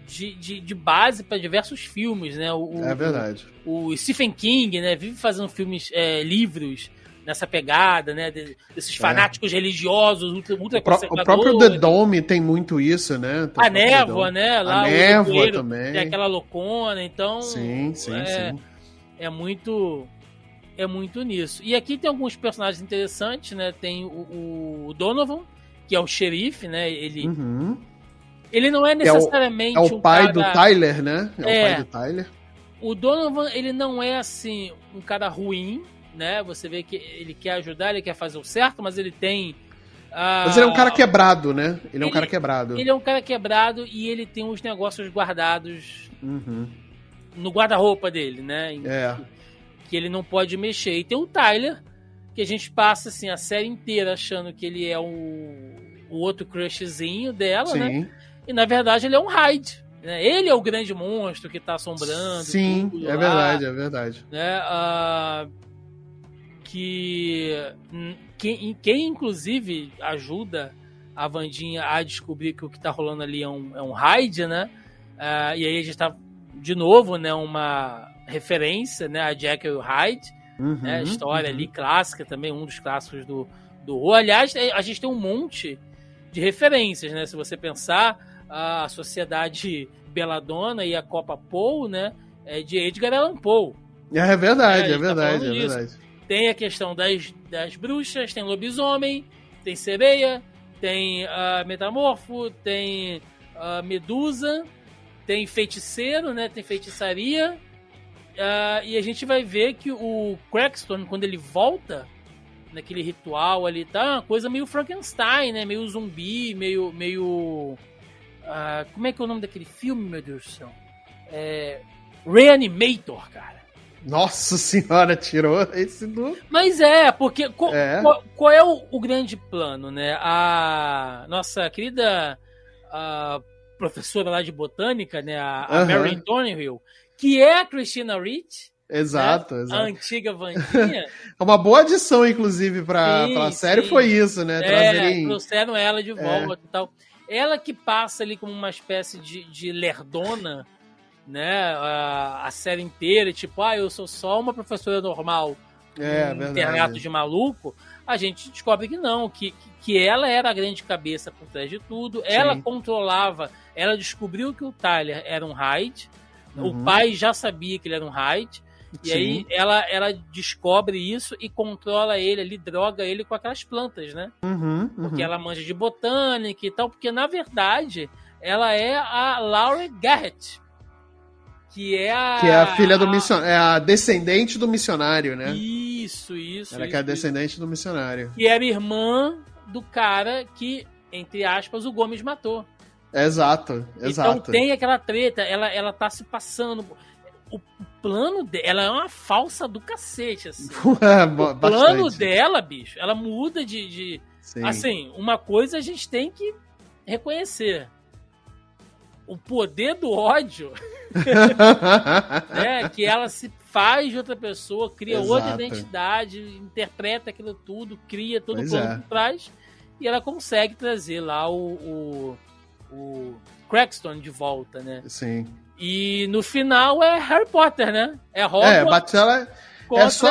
de, de, de base para diversos filmes, né? O, é verdade. O, o, Stephen King, né? Vive fazendo filmes, é, livros nessa pegada, né? desses é. fanáticos é. religiosos, ultra, ultra o, o próprio The Dome tem muito isso, né? Tem a névoa, né? Lá, a névoa também. Tem aquela loucona, então. Sim, sim, é, sim. É muito. É muito nisso. E aqui tem alguns personagens interessantes, né? Tem o, o Donovan, que é o xerife, né? Ele. Uhum ele não é necessariamente. É o, é o pai cara... do Tyler, né? É, é, o pai do Tyler. O Donovan, ele não é assim, um cara ruim, né? Você vê que ele quer ajudar, ele quer fazer o certo, mas ele tem. Mas ele é um cara quebrado, né? Ele é um cara quebrado. Ele é um cara quebrado e ele tem os negócios guardados uhum. no guarda-roupa dele, né? É. Que, que ele não pode mexer. E tem o Tyler, que a gente passa assim a série inteira achando que ele é o, o outro crushzinho dela, né? Sim. né? E na verdade ele é um Hyde. Né? Ele é o grande monstro que está assombrando. Sim, é lá, verdade, é verdade. Né? Uh, que hum, quem, inclusive ajuda a Vandinha a descobrir que o que tá rolando ali é um, é um raid, né? Uh, e aí a gente tá, de novo, né, uma referência, né, a Jack e o Hyde, uhum, né, história uhum. ali clássica também, um dos clássicos do, do horror. Aliás, a gente tem um monte de referências, né? Se você pensar, a Sociedade Beladona e a Copa Poe, né, é de Edgar Allan Poe. É verdade, é, é verdade, tá é verdade. Tem a questão das, das bruxas, tem lobisomem, tem sereia, tem uh, metamorfo, tem uh, medusa, tem feiticeiro, né? Tem feitiçaria. Uh, e a gente vai ver que o Crackstone, quando ele volta naquele ritual ali, tá uma coisa meio Frankenstein, né? Meio zumbi, meio. meio uh, como é que é o nome daquele filme, meu Deus do céu? É, Reanimator, cara. Nossa senhora, tirou esse do. Mas é, porque qual é, qual, qual é o, o, grande plano, né? A nossa querida a professora lá de botânica, né? A, a uhum. Mary Thornhill, que é a Christina Ricci. Exato, né? exato. A antiga Vandinha. É uma boa adição, inclusive, sim, pra série sim. foi isso, né? É, Trazerem... trouxeram ela de volta é. e tal. Ela que passa ali como uma espécie de, de lerdona né, a, a série inteira, tipo, ah, eu sou só uma professora normal, é, um internato de maluco, a gente descobre que não, que, que ela era a grande cabeça por trás de tudo, Sim. ela controlava, ela descobriu que o Tyler era um Hyde, uhum. o pai já sabia que ele era um Hyde, e Sim. aí ela, ela descobre isso e controla ele, ele droga ele com aquelas plantas, né? Uhum, uhum. Porque ela manja de botânica e tal, porque na verdade ela é a Laura Garrett, que é a. Que é a filha do missionário. É a descendente do missionário, né? Isso, isso. Ela isso, que é a descendente isso. do missionário. Que era irmã do cara que, entre aspas, o Gomes matou. Exato, exato. Então tem aquela treta, ela, ela tá se passando. O plano dela ela é uma falsa do cacete, assim. É, o plano dela, bicho, ela muda de. de... Assim, uma coisa a gente tem que reconhecer o poder do ódio, né? Que ela se faz de outra pessoa, cria Exato. outra identidade, interpreta aquilo tudo, cria todo pois o plano é. por trás e ela consegue trazer lá o, o, o Crackstone de volta, né? Sim. E no final é Harry Potter, né? É Hogwarts. É, Batela contra... é só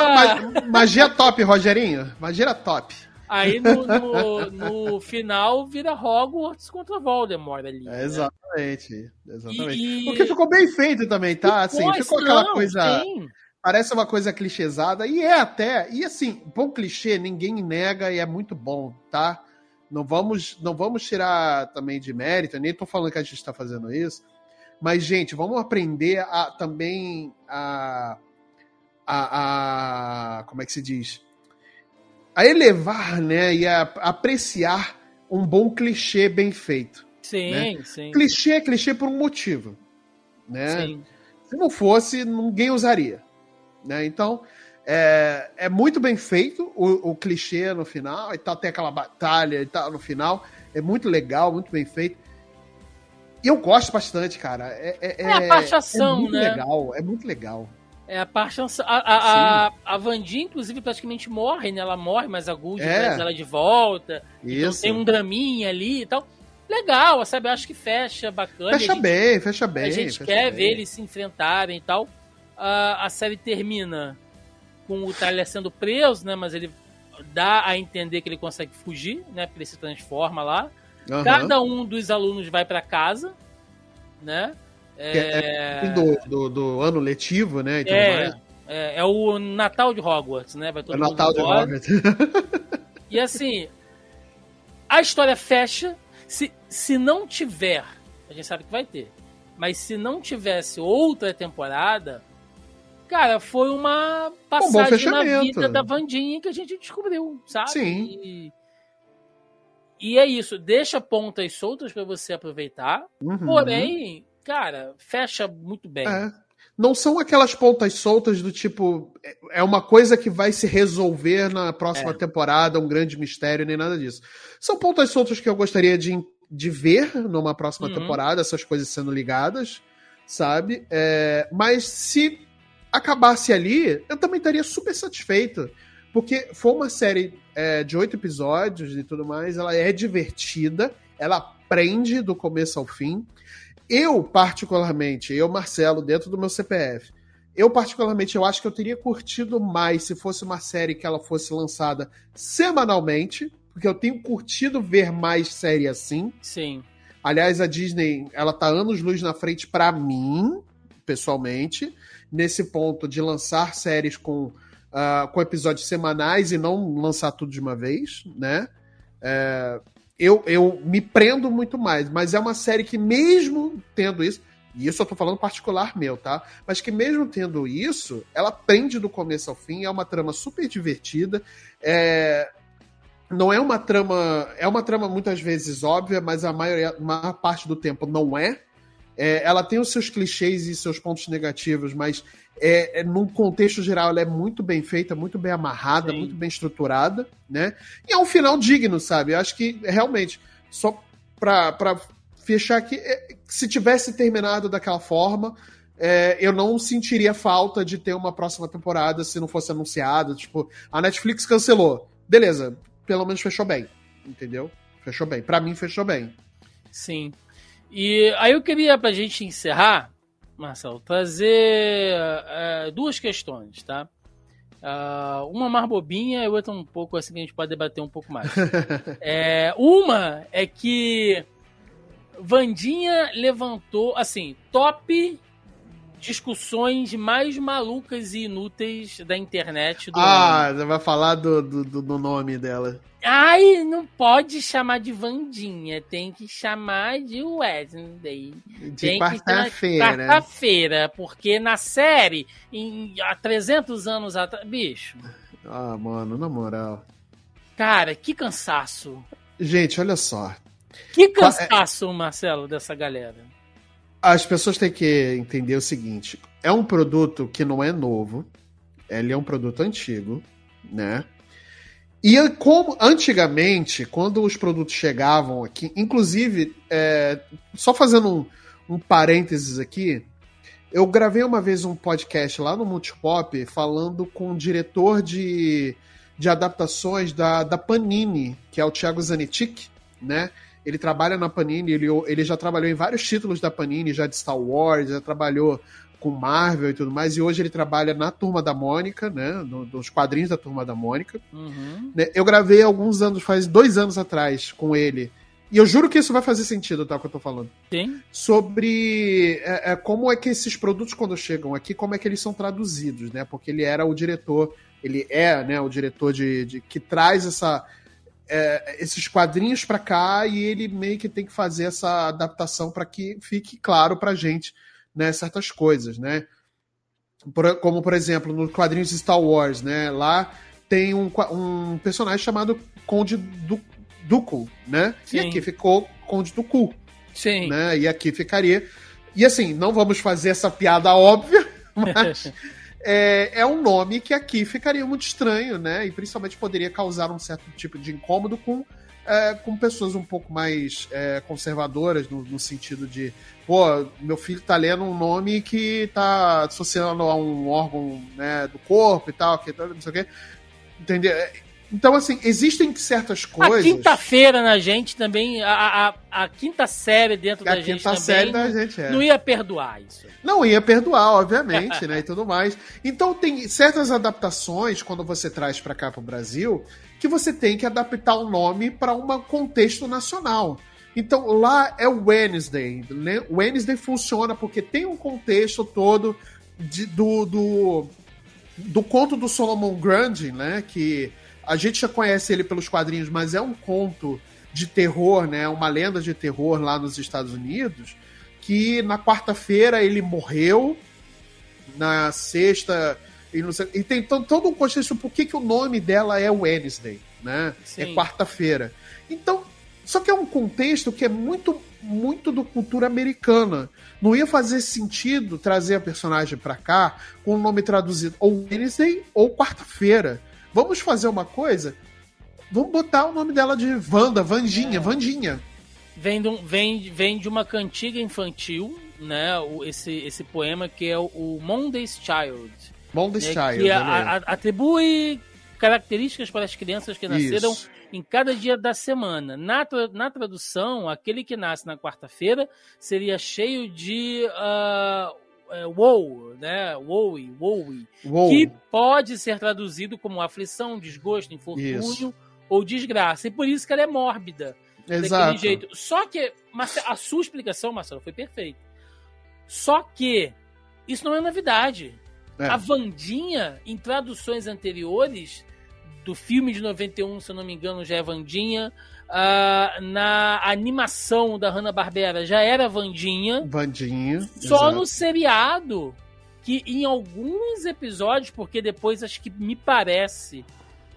magia top, Rogerinho. Magia top. Aí no, no, no, final vira Hogwarts contra Voldemort ali. É, né? exatamente. exatamente. E, Porque ficou bem feito também, tá? Assim, ficou aquela coisa. Sim. Parece uma coisa clichêsada. E é até. E assim, bom clichê, ninguém nega e é muito bom, tá? Não vamos, não vamos tirar também de mérito, nem tô falando que a gente está fazendo isso. Mas, gente, vamos aprender a também a, a, a como é que se diz? a elevar, né, e a apreciar um bom clichê bem feito. Sim, né? sim. Clichê é clichê por um motivo, né? Sim. Se não fosse, ninguém usaria, né? Então, é, é muito bem feito o, o, clichê no final, e tal, tem aquela batalha e tal no final, é muito legal, muito bem feito. E eu gosto bastante, cara. É, é, é a parte ação, é muito né? legal, é muito legal. É a parte. A, a, a, a Vandinha, inclusive, praticamente morre, né? Ela morre, mas a Gould é. traz ela de volta. Então Isso. Então tem um draminha ali e tal. Legal, sabe? Eu acho que fecha bacana. Fecha gente, bem, fecha bem. A gente quer bem. ver eles se enfrentarem e tal. A, a série termina com o Tyler sendo preso, né? Mas ele dá a entender que ele consegue fugir, né? Porque ele se transforma lá. Uhum. Cada um dos alunos vai para casa, né? É, é, do, do, do, ano letivo, né? E é, é, é, o Natal de Hogwarts, né? Vai todo é o Natal de Hogwarts. e assim, a história fecha. Se, se não tiver, a gente sabe que vai ter, mas se não tivesse outra temporada, cara, foi uma passagem um na vida da Vandinha que a gente descobriu, sabe? Sim. E, e é isso, deixa pontas soltas para você aproveitar, uhum. porém cara, fecha muito bem. É. Não são aquelas pontas soltas do tipo. É uma coisa que vai se resolver na próxima é. temporada, um grande mistério, nem nada disso. São pontas soltas que eu gostaria de, de ver numa próxima uhum. temporada, essas coisas sendo ligadas, sabe? É, mas se acabasse ali, eu também estaria super satisfeito. Porque foi uma série é, de oito episódios e tudo mais, ela é divertida, ela prende do começo ao fim. Eu, particularmente, eu, Marcelo, dentro do meu CPF, eu, particularmente, eu acho que eu teria curtido mais se fosse uma série que ela fosse lançada semanalmente, porque eu tenho curtido ver mais série assim. Sim. Aliás, a Disney, ela tá anos luz na frente para mim, pessoalmente, nesse ponto de lançar séries com, uh, com episódios semanais e não lançar tudo de uma vez, né? É, eu, eu me prendo muito mais, mas é uma série que, mesmo tendo isso, e isso eu tô falando particular meu, tá? Mas que mesmo tendo isso, ela prende do começo ao fim, é uma trama super divertida. É... Não é uma trama. É uma trama muitas vezes óbvia, mas a maioria, a maior parte do tempo não é. é. ela tem os seus clichês e seus pontos negativos, mas é, é, num contexto geral ela é muito bem feita, muito bem amarrada, Sim. muito bem estruturada, né? E é um final digno, sabe? Eu acho que realmente, só pra, pra fechar aqui, é, se tivesse terminado daquela forma, é, eu não sentiria falta de ter uma próxima temporada se não fosse anunciado. Tipo, a Netflix cancelou. Beleza, pelo menos fechou bem. Entendeu? Fechou bem. Para mim, fechou bem. Sim. E aí eu queria, pra gente encerrar, Marcelo, trazer é, duas questões, tá? Uh, uma mais bobinha e outra um pouco assim que a gente pode debater um pouco mais. é, uma é que Vandinha levantou, assim, top discussões mais malucas e inúteis da internet. Do ah, você vai falar do, do, do, nome dela. Ai, não pode chamar de Vandinha, tem que chamar de Wednesday. De quarta-feira. Quarta-feira, porque na série, em, há 300 anos atrás. Bicho. Ah, mano, na moral. Cara, que cansaço. Gente, olha só. Que cansaço, Marcelo, dessa galera. As pessoas têm que entender o seguinte: é um produto que não é novo, ele é um produto antigo, né? E como antigamente, quando os produtos chegavam aqui, inclusive, é, só fazendo um, um parênteses aqui, eu gravei uma vez um podcast lá no Multipop falando com o diretor de, de adaptações da, da Panini, que é o Thiago Zanetic, né? Ele trabalha na Panini, ele, ele já trabalhou em vários títulos da Panini, já de Star Wars, já trabalhou com Marvel e tudo mais, e hoje ele trabalha na Turma da Mônica, né? nos quadrinhos da Turma da Mônica. Uhum. Né, eu gravei alguns anos, faz dois anos atrás, com ele. E eu juro que isso vai fazer sentido, tá? O que eu tô falando. Sim. Sobre é, é, como é que esses produtos, quando chegam aqui, como é que eles são traduzidos, né? Porque ele era o diretor, ele é, né, o diretor de, de que traz essa é, esses quadrinhos para cá e ele meio que tem que fazer essa adaptação para que fique claro para gente né, certas coisas, né? Por, como, por exemplo, nos quadrinhos Star Wars, né? Lá tem um, um personagem chamado Conde du, Dooku, né? Sim. E aqui ficou Conde Dooku. Sim. Né? E aqui ficaria... E assim, não vamos fazer essa piada óbvia, mas é, é um nome que aqui ficaria muito estranho, né? E principalmente poderia causar um certo tipo de incômodo com, é, com pessoas um pouco mais é, conservadoras, no, no, sentido de, pô, meu filho tá lendo um nome que tá associando a um órgão né, do corpo e tal, que, não sei o quê. Entendeu? Então, assim, existem certas coisas. A quinta-feira na gente também, a, a, a, quinta série dentro a da gente também. Série da gente, é. Não ia perdoar isso. Não ia perdoar, obviamente, né? E tudo mais. Então, tem certas adaptações, quando você traz para cá pro Brasil, que você tem que adaptar o nome para um contexto nacional. Então, lá é o Wednesday. Né? Wednesday funciona porque tem um contexto todo de, do, do, do conto do Solomon Grundy, né? Que a gente já conhece ele pelos quadrinhos, mas é um conto de terror, né? Uma lenda de terror lá nos Estados Unidos. Que na quarta-feira ele morreu, na sexta. E, e tem todo um contexto por que, que o nome dela é Wednesday, né? É Sim. É quarta-feira. Então, só que é um contexto que é muito muito do cultura americana. Não ia fazer sentido trazer a personagem para cá com o nome traduzido ou Wednesday ou quarta-feira. Vamos fazer uma coisa? Vamos botar o nome dela de Wanda, Vandinha, é. Vandinha. Vem de, um, vem, vem de uma cantiga infantil, né? O, esse, esse poema que é o, o Monday's Child. Monday's né, Child. Que a, a, atribui características para as crianças que nasceram Isso. em cada dia da semana. Na, tra- na tradução, aquele que nasce na quarta-feira seria cheio de uh, é, woe, né? Woe, woe, Uou. que pode ser traduzido como aflição, desgosto, infortúnio Isso. ou desgraça. E por isso que ela é mórbida daquele Exato. jeito. Só que a sua explicação, Marcelo, foi perfeita. Só que isso não é novidade. É. A Vandinha, em traduções anteriores do filme de 91, se eu não me engano, já é Vandinha. Ah, na animação da Hanna-Barbera já era Vandinha. Vandinha. Só exato. no seriado, que em alguns episódios, porque depois acho que me parece,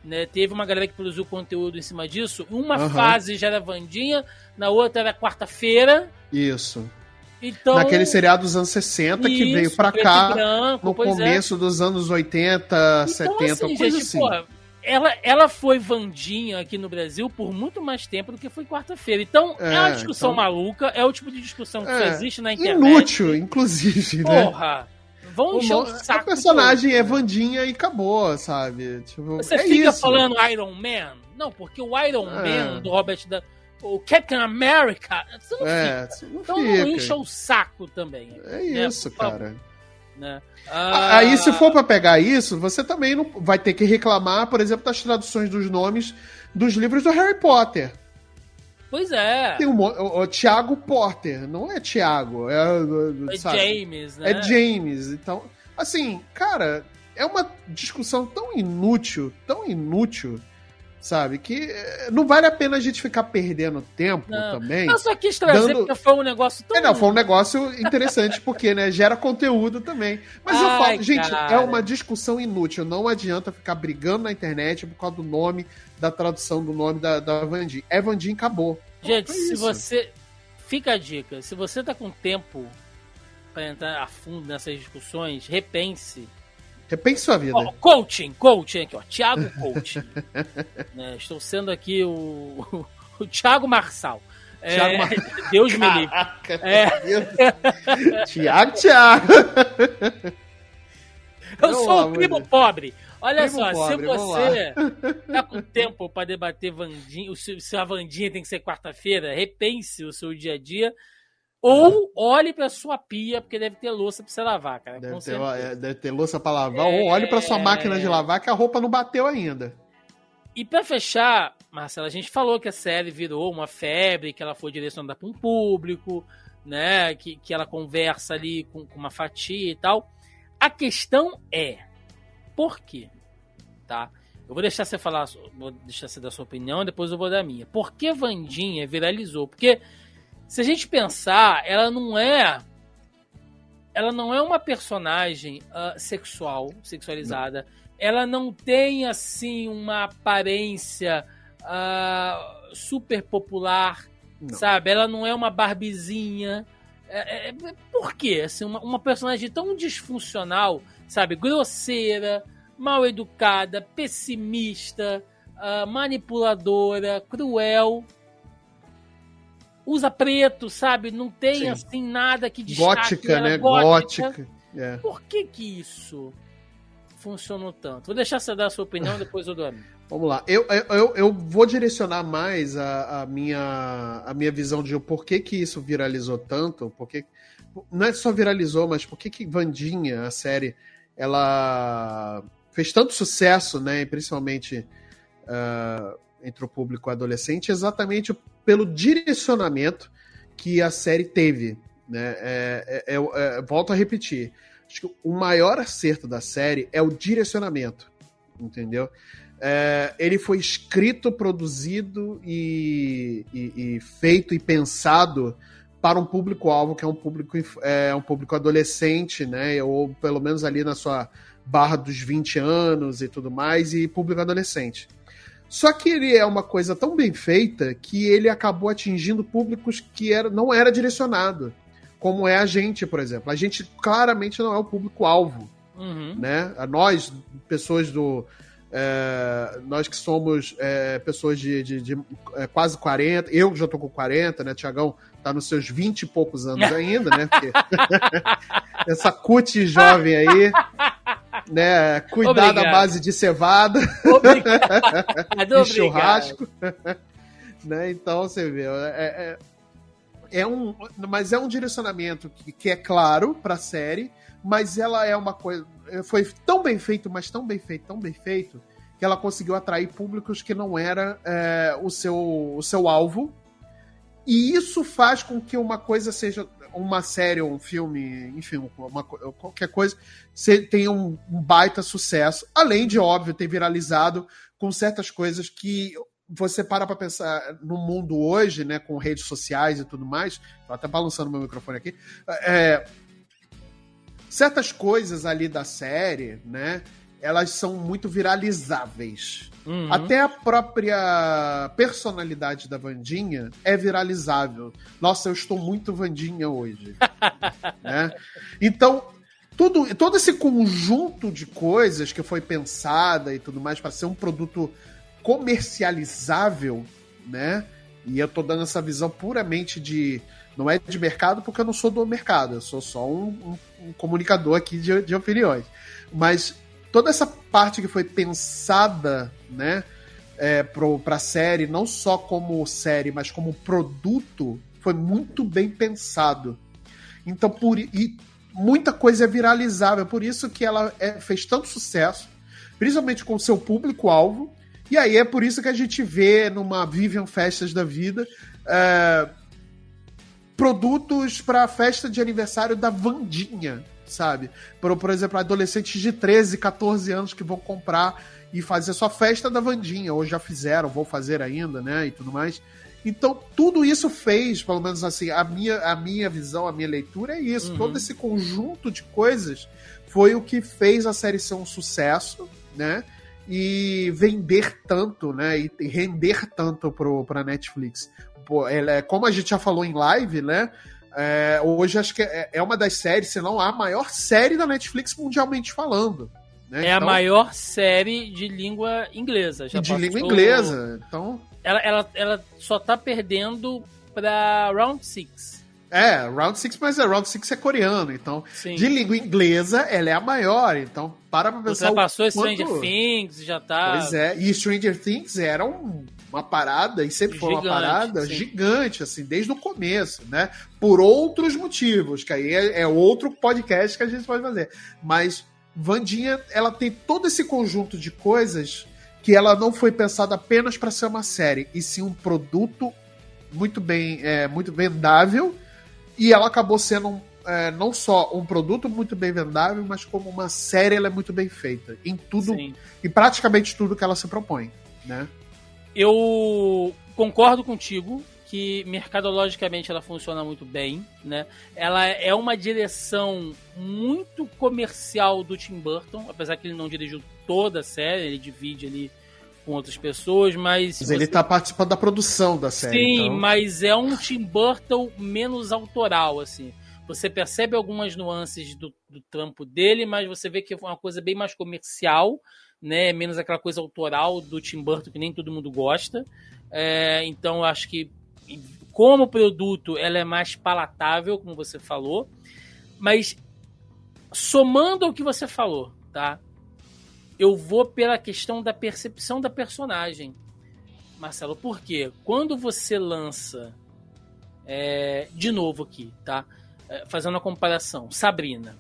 né, teve uma galera que produziu conteúdo em cima disso. Uma Aham. fase já era Vandinha, na outra era quarta-feira. Isso. Então, Naquele seriado dos anos 60 que isso, veio pra cá branco, no é. começo dos anos 80, Então, 70, assim, coisa gente, assim. pô, ela, ela foi Vandinha aqui no Brasil por muito mais tempo do que foi quarta-feira. Então, é, É, uma discussão então- maluca, é o tipo de discussão que É, só existe na internet. Inútil, inclusive, né? Porra! Vão O encher o saco. a personagem todo. é Vandinha e acabou, sabe? Tipo, Você é fica isso. falando Iron Man? Não, porque o Iron É. Man do Robert da. O Captain America. Você não É, fica. não Então não fica. encha o saco também. É né, isso, cara. Né? Ah, Aí, se for pra pegar isso, você também não vai ter que reclamar, por exemplo, das traduções dos nomes dos livros do Harry Potter. Pois é. Tem um, o, o Tiago Potter, não é Tiago, é, É? James, né? É James. Então, assim, cara, é uma discussão tão inútil, tão inútil, sabe? Que eh, não vale a pena a gente ficar perdendo tempo Não. também. Eu só quis trazer Dando- porque foi um negócio tão. É, não, foi um negócio interessante, porque, né, gera conteúdo também. Mas eu Ai, falo, gente, cara. é uma discussão inútil. Não adianta ficar brigando na internet por causa do nome, da tradução do nome da, da Vandinha. É Vandinha e acabou. Gente, Foi se você. Fica a dica. Se você tá com tempo pra entrar a fundo nessas discussões, repense. Repense sua vida. Ó, coaching, coaching aqui, ó. Thiago Coaching. Né, estou sendo aqui o, o, Thiago Marçal. É, Mar- Deus me livre. É. Tiago, Tiago. Eu Pelo sou o primo pobre. Olha Primo só, pobre, se você tá com tempo para debater Vandinha, se a Vandinha tem que ser quarta-feira, repense o seu dia a dia. Ou olhe para sua pia, porque deve ter louça para você lavar, cara. Deve ter, é, deve ter louça pra lavar. Ou olhe pra sua máquina de lavar que a roupa não bateu ainda. E pra fechar, Marcelo, a gente falou que a série virou uma febre, que ela foi direcionada para um público, né? Que, que ela conversa ali com, com uma fatia e tal. A questão é, por quê? Tá? Eu vou deixar você falar, vou deixar você dar sua opinião, depois eu vou dar a minha. Por que Vandinha viralizou? Porque se a gente pensar, ela não é ela não é uma personagem ah, sexual, sexualizada. Ela não tem assim uma aparência ah, super popular, Não. sabe? Ela não é uma barbizinha. É, é- é- por quê? Assim, uma, uma personagem tão disfuncional, sabe? Grosseira, mal educada, pessimista, ah, manipuladora, cruel. Usa preto, sabe? Não tem Sim. assim nada que destaque Gótica, ela, né? Gótica. É. Por que que isso funcionou tanto? Vou deixar você dar a sua opinião, depois eu dou a minha. Vamos lá. Eu, eu, eu, vou direcionar mais a, a, minha, a minha visão de por que, que isso viralizou tanto. Porque, não é só viralizou, mas por que, que Vandinha, a série, ela fez tanto sucesso, né? Principalmente ah, entre o público adolescente, exatamente pelo direcionamento que a série teve. Né? É, é, é, é, volto a repetir. Acho que o maior acerto da série é o direcionamento. Entendeu? É, ele foi escrito, produzido e, e, e, feito e pensado para um público-alvo que é um público, é, um público adolescente, né? Ou pelo menos ali na sua barra dos 20 anos e tudo mais, e público adolescente. Só que ele é uma coisa tão bem feita que ele acabou atingindo públicos que era, não era direcionado. Como é a gente, por exemplo. A gente claramente não é o público-alvo. Uhum. Né? Nós, pessoas do. É, nós que somos é, pessoas de, de, de é, quase 40, eu já tô com 40, né? Tiagão tá nos seus 20 e poucos anos ainda, né? Porque essa cut jovem aí. né? Cuidar da base de cevada. Obrigado. de churrasco. né? Então você vê, é, é, é, um, mas é um direcionamento que, que é claro para a série, mas ela é uma coisa, foi tão bem feito, mas tão bem feito, tão bem feito que ela conseguiu atrair públicos que não era é, o, seu, o seu alvo. E isso faz com que uma coisa seja uma série ou um filme, enfim, uma, qualquer coisa, tenha um, um baita sucesso. Além de, óbvio, ter viralizado com certas coisas que você para para pensar no mundo hoje, né, com redes sociais e tudo mais, tô até balançando meu microfone aqui, é, certas coisas ali da série, né, elas são muito viralizáveis. Uhum. Até a própria personalidade da Vandinha é viralizável. Nossa, eu estou muito Vandinha hoje. né? Então, tudo, todo esse conjunto de coisas que foi pensada e tudo mais para ser um produto comercializável, né? E eu tô dando essa visão puramente de. Não é de mercado, porque eu não sou do mercado, eu sou só um, um, um comunicador aqui de, de opiniões. Mas toda essa parte que foi pensada, né, é, pro, pra série, não só como série, mas como produto, foi muito bem pensado. Então, por e muita coisa é viralizável, por isso que ela é, fez tanto sucesso, principalmente com seu público-alvo. E aí é por isso que a gente vê numa Vivian Festas da Vida é, produtos para a festa de aniversário da Vandinha sabe? Por, por exemplo, adolescentes de 13, 14 anos que vão comprar e fazer sua festa da Vandinha, ou já fizeram, vão fazer ainda, né? E tudo mais. Então, tudo isso fez, pelo menos assim, a minha, a minha visão, a minha leitura é isso. Uhum. Todo esse conjunto de coisas foi o que fez a série ser um sucesso, né? E vender tanto, né? E render tanto pro, pra Netflix. Pô, ela, é, como a gente já falou em live, né? É, hoje acho que é, é, uma das séries, se não a maior série da Netflix mundialmente falando. Né? É então, a maior série de língua inglesa. Já de passou... língua inglesa. Então... Ela, ela, ela só tá perdendo pra Round 6. É, Round 6, mas é, Round 6 é coreano, então Sim. de língua inglesa ela é a maior, então para pra pensar. passou Stranger Things, já tá. Pois é, e Stranger Things era um uma parada, e sempre foi uma parada sim. gigante, assim, desde o começo, né? Por outros motivos, que aí é, é, outro podcast que a gente pode fazer. Mas Vandinha, ela tem todo esse conjunto de coisas que ela não foi pensada apenas para ser uma série, e sim um produto muito bem, é, muito vendável, e ela acabou sendo um, é, não só um produto muito bem vendável, mas como uma série ela é muito bem feita em tudo, Sim. em praticamente tudo que ela se propõe, né? Eu concordo contigo que mercadologicamente ela funciona muito bem, né? Ela é uma direção muito comercial do Tim Burton, apesar que ele não dirigiu toda a série, ele divide ali com outras pessoas, mas. Mas ele está participando da produção da série. Sim, então... mas é um Tim Burton menos autoral, assim. Você percebe algumas nuances do, do trampo dele, mas você vê que é uma coisa bem mais comercial né? Menos aquela coisa autoral do Tim Burton que nem todo mundo gosta. É, então eu acho que como produto ela é mais palatável, como você falou. Mas somando ao que você falou, tá? Eu vou pela questão da percepção da personagem. Marcelo, por quê? Quando você lança é, de novo aqui, tá? É, fazendo uma comparação, Sabrina.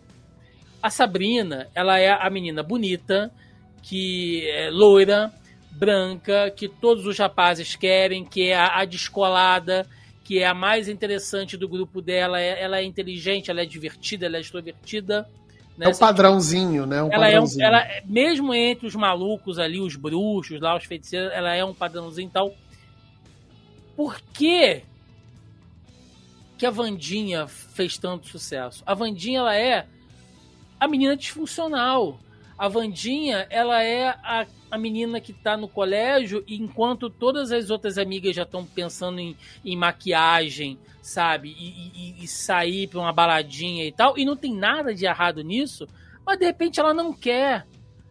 A Sabrina, ela é a menina bonita, que é loira, branca, que todos os rapazes querem, que é a, a descolada, que é a mais interessante do grupo dela. É, ela é inteligente, ela é divertida, ela é extrovertida. Né? É um padrãozinho, né? Um ela padrãozinho. É um, ela, mesmo entre os malucos ali, os bruxos lá, os feiticeiros, ela é um padrãozinho e tal. Por que que a Vandinha fez tanto sucesso? A Vandinha, ela é a menina disfuncional. A Vandinha, ela é a, a menina que tá no colégio, e enquanto todas as outras amigas já estão pensando em, em maquiagem, sabe? E, e, e sair pra uma baladinha e tal. E não tem nada de errado nisso, mas de repente ela não quer.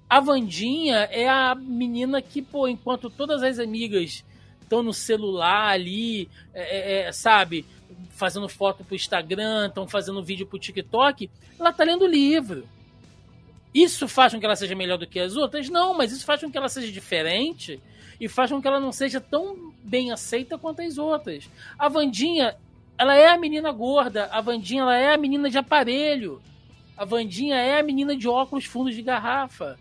A Vandinha é a menina que, pô, enquanto todas as amigas estão no celular ali, é, é, é sabe? Fazendo foto pro Instagram, estão fazendo vídeo pro TikTok, ela tá lendo livro Isso faz com que ela seja melhor do que as outras? Não, mas isso faz com que ela seja diferente e faz com que ela não seja tão bem aceita quanto as outras. A Vandinha, ela é a menina gorda, a Vandinha ela é a menina de aparelho. A Vandinha é a menina de óculos fundos de garrafa.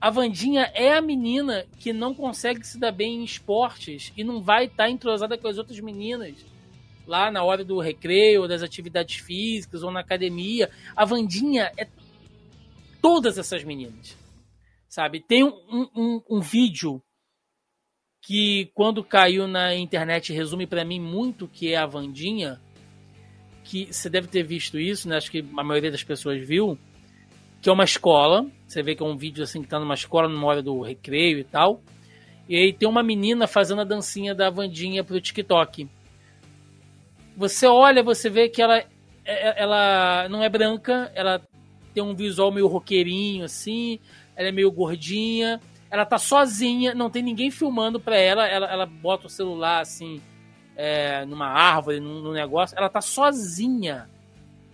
A Vandinha é a menina que não consegue se dar bem em esportes e não vai estar tá entrosada com as outras meninas lá na hora do recreio, das atividades físicas ou na academia. A Vandinha é todas essas meninas, sabe? Tem um, um, um vídeo que quando caiu na internet resume para mim muito o que é a Vandinha, que você deve ter visto isso, né? Acho que a maioria das pessoas viu, que é uma escola. Você vê que é um vídeo assim que tá numa escola numa hora do recreio e tal. E aí tem uma menina fazendo a dancinha da Vandinha pro TikTok. Você olha, você vê que ela, é, é, ela não é branca, ela tem um visual meio roqueirinho, assim, ela é meio gordinha, ela tá sozinha, não tem ninguém filmando pra ela, ela, ela bota o celular, assim, é, numa árvore, num, num, negócio, ela tá sozinha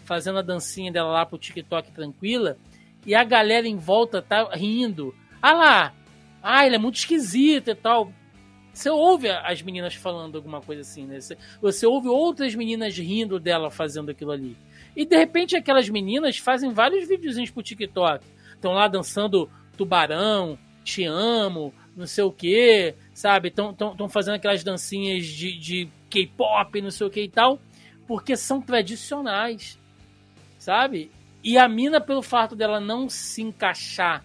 fazendo a dancinha dela lá pro TikTok tranquila, e a galera em volta tá rindo. Ah lá, ah, ele é muito esquisito e tal. Você ouve as meninas falando alguma coisa assim, né? Você, você ouve outras meninas rindo dela fazendo aquilo ali. E de repente aquelas meninas fazem vários videozinhos pro TikTok. Estão lá dançando tubarão, te amo, não sei o que, sabe? Estão fazendo aquelas dancinhas de, de K-pop, não sei o que e tal, porque são tradicionais, sabe? E a mina, pelo fato dela não se encaixar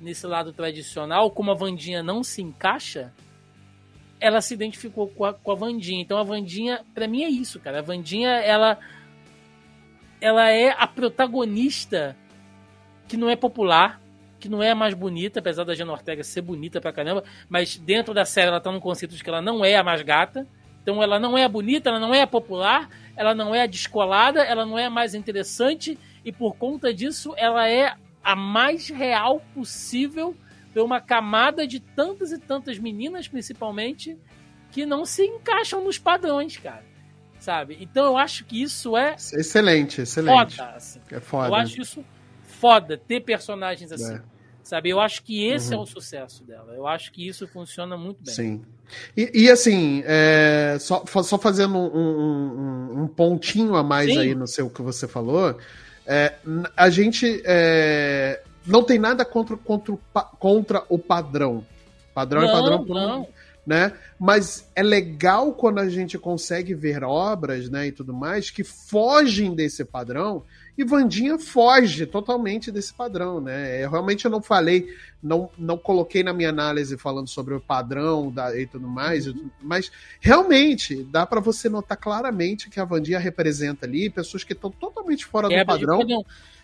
nesse lado tradicional, como a Vandinha não se encaixa, ela se identificou com a, com a Vandinha. Então a Vandinha, para mim, é isso, cara. A Vandinha, ela ela é a protagonista que não é popular, que não é a mais bonita, apesar da Jenna Ortega ser bonita pra caramba, mas dentro da série ela tá num conceito de que ela não é a mais gata. Então ela não é a bonita, ela não é a popular, ela não é a descolada, ela não é a mais interessante e por conta disso ela é a mais real possível para uma camada de tantas e tantas meninas, principalmente, que não se encaixam nos padrões, cara sabe? Então eu acho que isso é. Excelente, excelente. Foda, assim. É foda. Eu acho isso foda, ter personagens assim. É. Sabe? Eu acho que esse uhum. é o sucesso dela. Eu acho que isso funciona muito bem. Sim. E, e assim, é, só, só fazendo um, um, um, pontinho a mais Sim. aí no seu que você falou, é, a gente é, não tem nada contra, contra, contra o padrão. Padrão é não, é padrão. Não né? Mas é legal quando a gente consegue ver obras, né, e tudo mais, que fogem desse padrão. E Vandinha foge totalmente desse padrão, né? Eu realmente eu não falei, não, não coloquei na minha análise falando sobre o padrão da, e tudo mais, uhum. mas realmente dá para você notar claramente que a Vandinha representa ali pessoas que estão totalmente fora é, do padrão.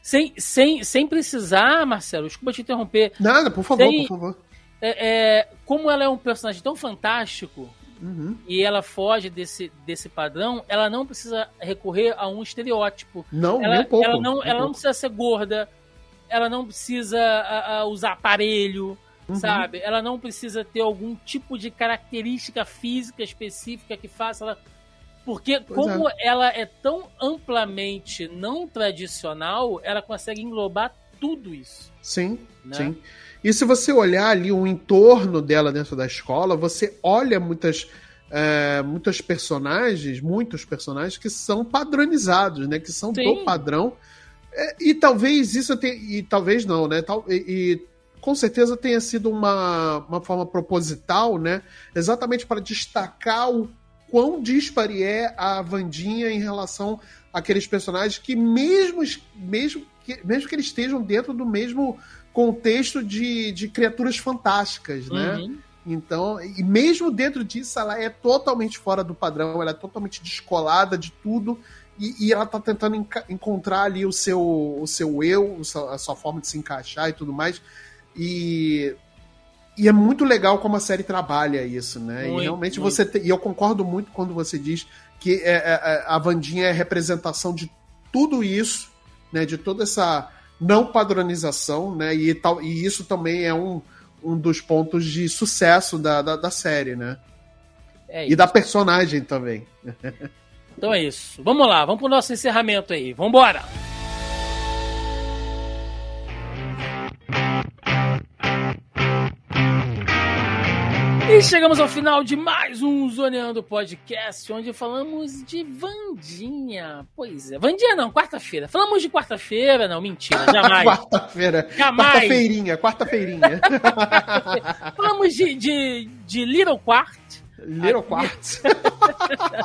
Sem, sem, sem precisar, Marcelo, desculpa te interromper. Nada, por favor, sem, por favor é, é, como ela é um personagem tão fantástico uhum. e ela foge desse, desse padrão, ela não precisa recorrer a um estereótipo. Não, ela, nem pouco. Ela não, ela não precisa ser gorda, ela não precisa a, a usar aparelho, uhum. sabe? Ela não precisa ter algum tipo de característica física específica que faça ela. Porque pois como é. ela é tão amplamente não tradicional, ela consegue englobar tudo isso. Sim, né? sim. E se você olhar ali o entorno dela dentro da escola, você olha muitas, é, muitas personagens, muitos personagens que são padronizados, né? Que são Sim. do padrão. É, e talvez isso tenha, e talvez não, né? Tal, e, e, com certeza tenha sido uma, uma forma proposital, né? Exatamente para destacar o quão dispare é a Vandinha em relação àqueles personagens que mesmo, mesmo, que, mesmo que eles estejam dentro do mesmo contexto de, de criaturas fantásticas, né? Uhum. Então, e mesmo dentro disso, ela é totalmente fora do padrão, ela é totalmente descolada de tudo. E, e ela tá tentando encontrar ali o seu, o seu eu, a sua forma de se encaixar e tudo mais. E, e é muito legal como a série trabalha isso, né? Muito, e realmente muito. você. Te, e eu concordo muito quando você diz que é, é, é, a Vandinha é representação de tudo isso, né? De toda essa não padronização, né? E, tal, e isso também é um, um dos pontos de sucesso da, da, da série, né? É e da personagem também. Então é isso. Vamos lá, vamos pro nosso encerramento aí. Vambora! E chegamos ao final de mais um Zoneando Podcast, onde falamos de Vandinha. Pois é, Vandinha não, quarta-feira. Falamos de quarta-feira, não, mentira, jamais. quarta-feira. Jamais. Quarta-feirinha, quarta-feirinha. falamos de, de, de Little Quart. Little Quart.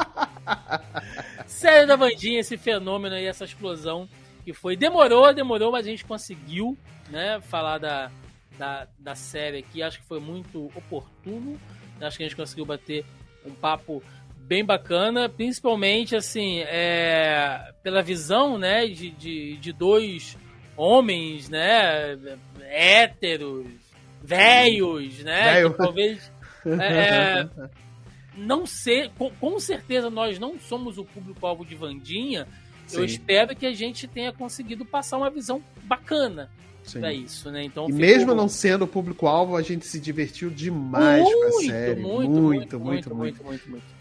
Série da Vandinha, esse fenômeno aí, essa explosão que foi. Demorou, demorou, mas a gente conseguiu, né, falar da da, da série aqui. Acho que foi muito oportuno. Acho que a gente conseguiu bater um papo bem bacana, principalmente assim, é, pela visão né, de, de, de dois homens, né, héteros, velhos, né, Velho. que talvez é, não ser, com, com certeza nós não somos o público-alvo de Vandinha. Eu Sim. espero que a gente tenha conseguido passar uma visão bacana Pra isso, né? Então E ficou- mesmo não sendo o público-alvo, a gente se divertiu demais com a muito, série. muito, Muito, muito, muito, muito, muito, muito.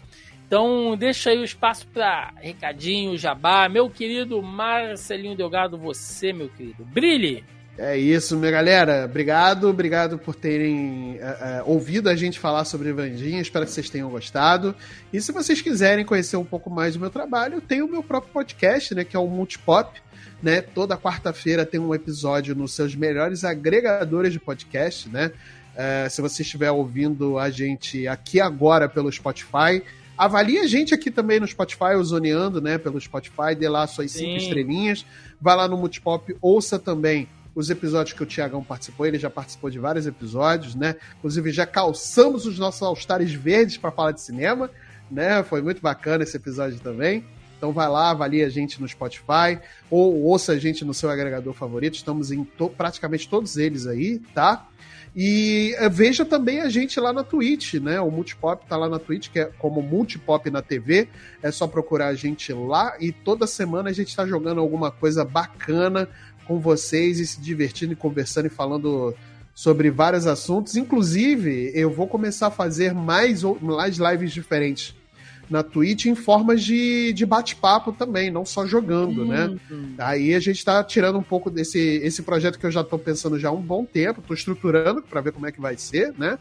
Então, deixa aí o espaço para recadinho, jabá. Meu querido Marcelinho Delgado, você, meu querido. Brilhe! É isso, minha galera. Obrigado, obrigado por terem é, é, ouvido a gente falar sobre Vandinha. Espero que vocês tenham gostado. E se vocês quiserem conhecer um pouco mais do meu trabalho, eu tenho o meu próprio podcast, né, que é o Multipop. Né? Toda quarta-feira tem um episódio nos seus melhores agregadores de podcast, né? É, se você estiver ouvindo a gente aqui agora pelo Spotify, avalie a gente aqui também no Spotify, o Zoneando, né? Pelo Spotify, dê lá suas cinco Sim. estrelinhas. Vai lá no Multipop, ouça também os episódios que o Tiagão participou, ele já participou de vários episódios, né? Inclusive já calçamos os nossos altares verdes para falar de cinema, né? Foi muito bacana esse episódio também. Então vai lá, avalie a gente no Spotify ou ouça a gente no seu agregador favorito. Estamos em to- praticamente todos eles aí, tá? E eh, veja também a gente lá na Twitch, né? O Multipop tá lá na Twitch, que é como Multipop na TV. É só procurar a gente lá e toda semana a gente tá jogando alguma coisa bacana com vocês e se divertindo e conversando e falando sobre vários assuntos. Inclusive, eu vou começar a fazer mais, mais lives diferentes na Twitch em formas de, de bate-papo também, não só jogando, né? Hum, Aí a gente tá tirando um pouco desse esse projeto que eu já tô pensando já há um bom tempo, tô estruturando para ver como é que vai ser, né?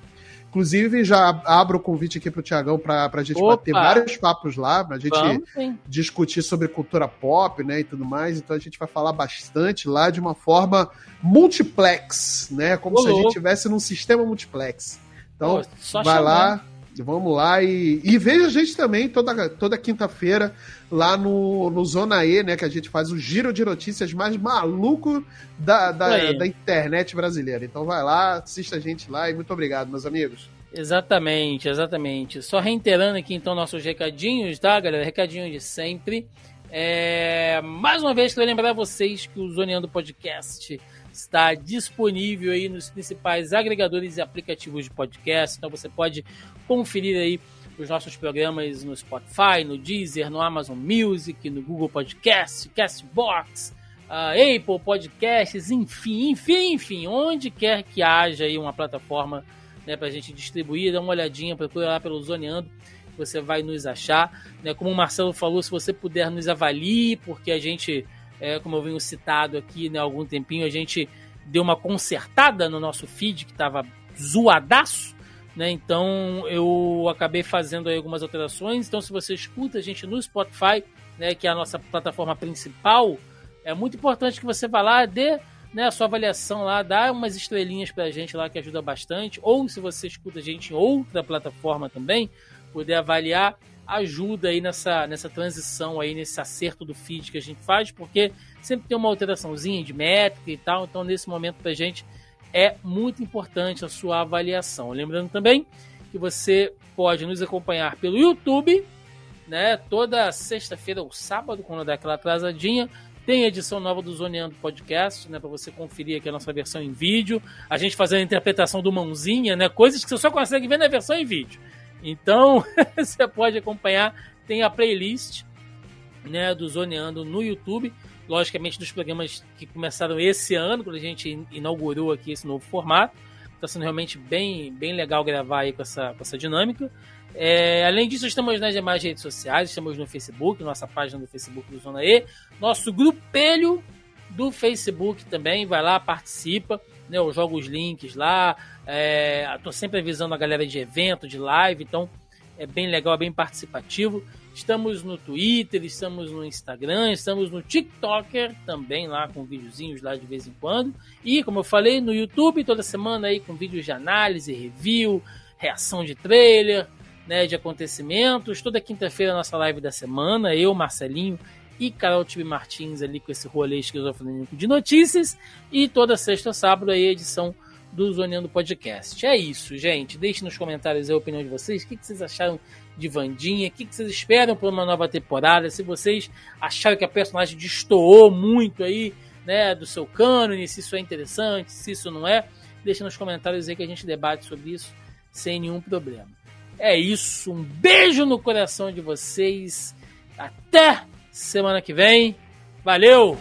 Inclusive, já abro o convite aqui pro Tiagão pra, pra gente Opa! bater vários papos lá, pra gente Vamos discutir sobre cultura pop, né, e tudo mais. Então a gente vai falar bastante lá de uma forma multiplex, né? Como Ô, se a gente louco. estivesse num sistema multiplex. Então, Pô, vai chamar. lá, vamos lá e, e veja a gente também toda, toda quinta-feira lá no, no Zona E, né? Que a gente faz o giro de notícias mais maluco da, da, da internet brasileira. Então vai lá, assista a gente lá e muito obrigado, meus amigos. Exatamente, exatamente. Só reiterando aqui então nossos recadinhos, tá, galera? Recadinho de sempre. É, Mais uma vez, quero lembrar vocês que o Zoneando Podcast está disponível aí nos principais agregadores e aplicativos de podcast. Então você pode conferir aí os nossos programas no Spotify, no Deezer, no Amazon Music, no Google Podcast, Castbox, a Apple Podcasts, enfim, enfim, enfim, onde quer que haja aí uma plataforma né, para a gente distribuir, dá uma olhadinha, procura lá pelo Zoneando, você vai nos achar. Né? Como o Marcelo falou, se você puder nos avalie, porque a gente, é, como eu venho citado aqui né, há algum tempinho, a gente deu uma consertada no nosso feed que estava zoadaço. Né? Então eu acabei fazendo algumas alterações. Então, se você escuta a gente no Spotify, né, que é a nossa plataforma principal, é muito importante que você vá lá, dê né, a sua avaliação lá, dá umas estrelinhas pra gente lá que ajuda bastante. Ou se você escuta a gente em outra plataforma também, puder avaliar, ajuda aí nessa, nessa transição aí, nesse acerto do feed que a gente faz, porque sempre tem uma alteraçãozinha de métrica e tal, então nesse momento pra gente é muito importante a sua avaliação. Lembrando também que você pode nos acompanhar pelo YouTube, né? Toda sexta-feira ou sábado, quando dá aquela atrasadinha, tem edição nova do Zoneando Podcast, né? Para você conferir aqui a nossa versão em vídeo. A gente fazendo a interpretação do mãozinha, né? Coisas que você só consegue ver na versão em vídeo. Então, você pode acompanhar. Tem a playlist né, do Zoneando no YouTube. Logicamente, dos programas que começaram esse ano, quando a gente inaugurou aqui esse novo formato. Está sendo realmente bem, bem legal gravar aí com essa, com essa dinâmica. É, além disso, estamos nas demais redes sociais, estamos no Facebook, nossa página do Facebook do Zona E, nosso grupelho do Facebook também, vai lá, participa. Né? Eu jogo os links lá, é, sempre avisando a galera de evento, de live, então é bem legal, é bem participativo. Estamos no Twitter, estamos no Instagram, estamos no TikToker também lá com videozinhos lá de vez em quando. E como eu falei, no YouTube toda semana aí com vídeos de análise, review, reação de trailer, né, de acontecimentos. Toda quinta-feira nossa live da semana, eu, Marcelinho e Carol Tibi Martins ali com esse rolê esquizofrênico de notícias. E toda sexta sábado aí a edição do Zoneando Podcast. É isso, gente. Deixe nos comentários a opinião de vocês. O que vocês acharam de Vandinha? O que vocês esperam para uma nova temporada? Se vocês acharam que a personagem destoou muito aí, né, do seu cânone, se isso é interessante, se isso não é, deixe nos comentários aí que a gente debate sobre isso sem nenhum problema. É isso. Um beijo no coração de vocês. Até semana que vem. Valeu!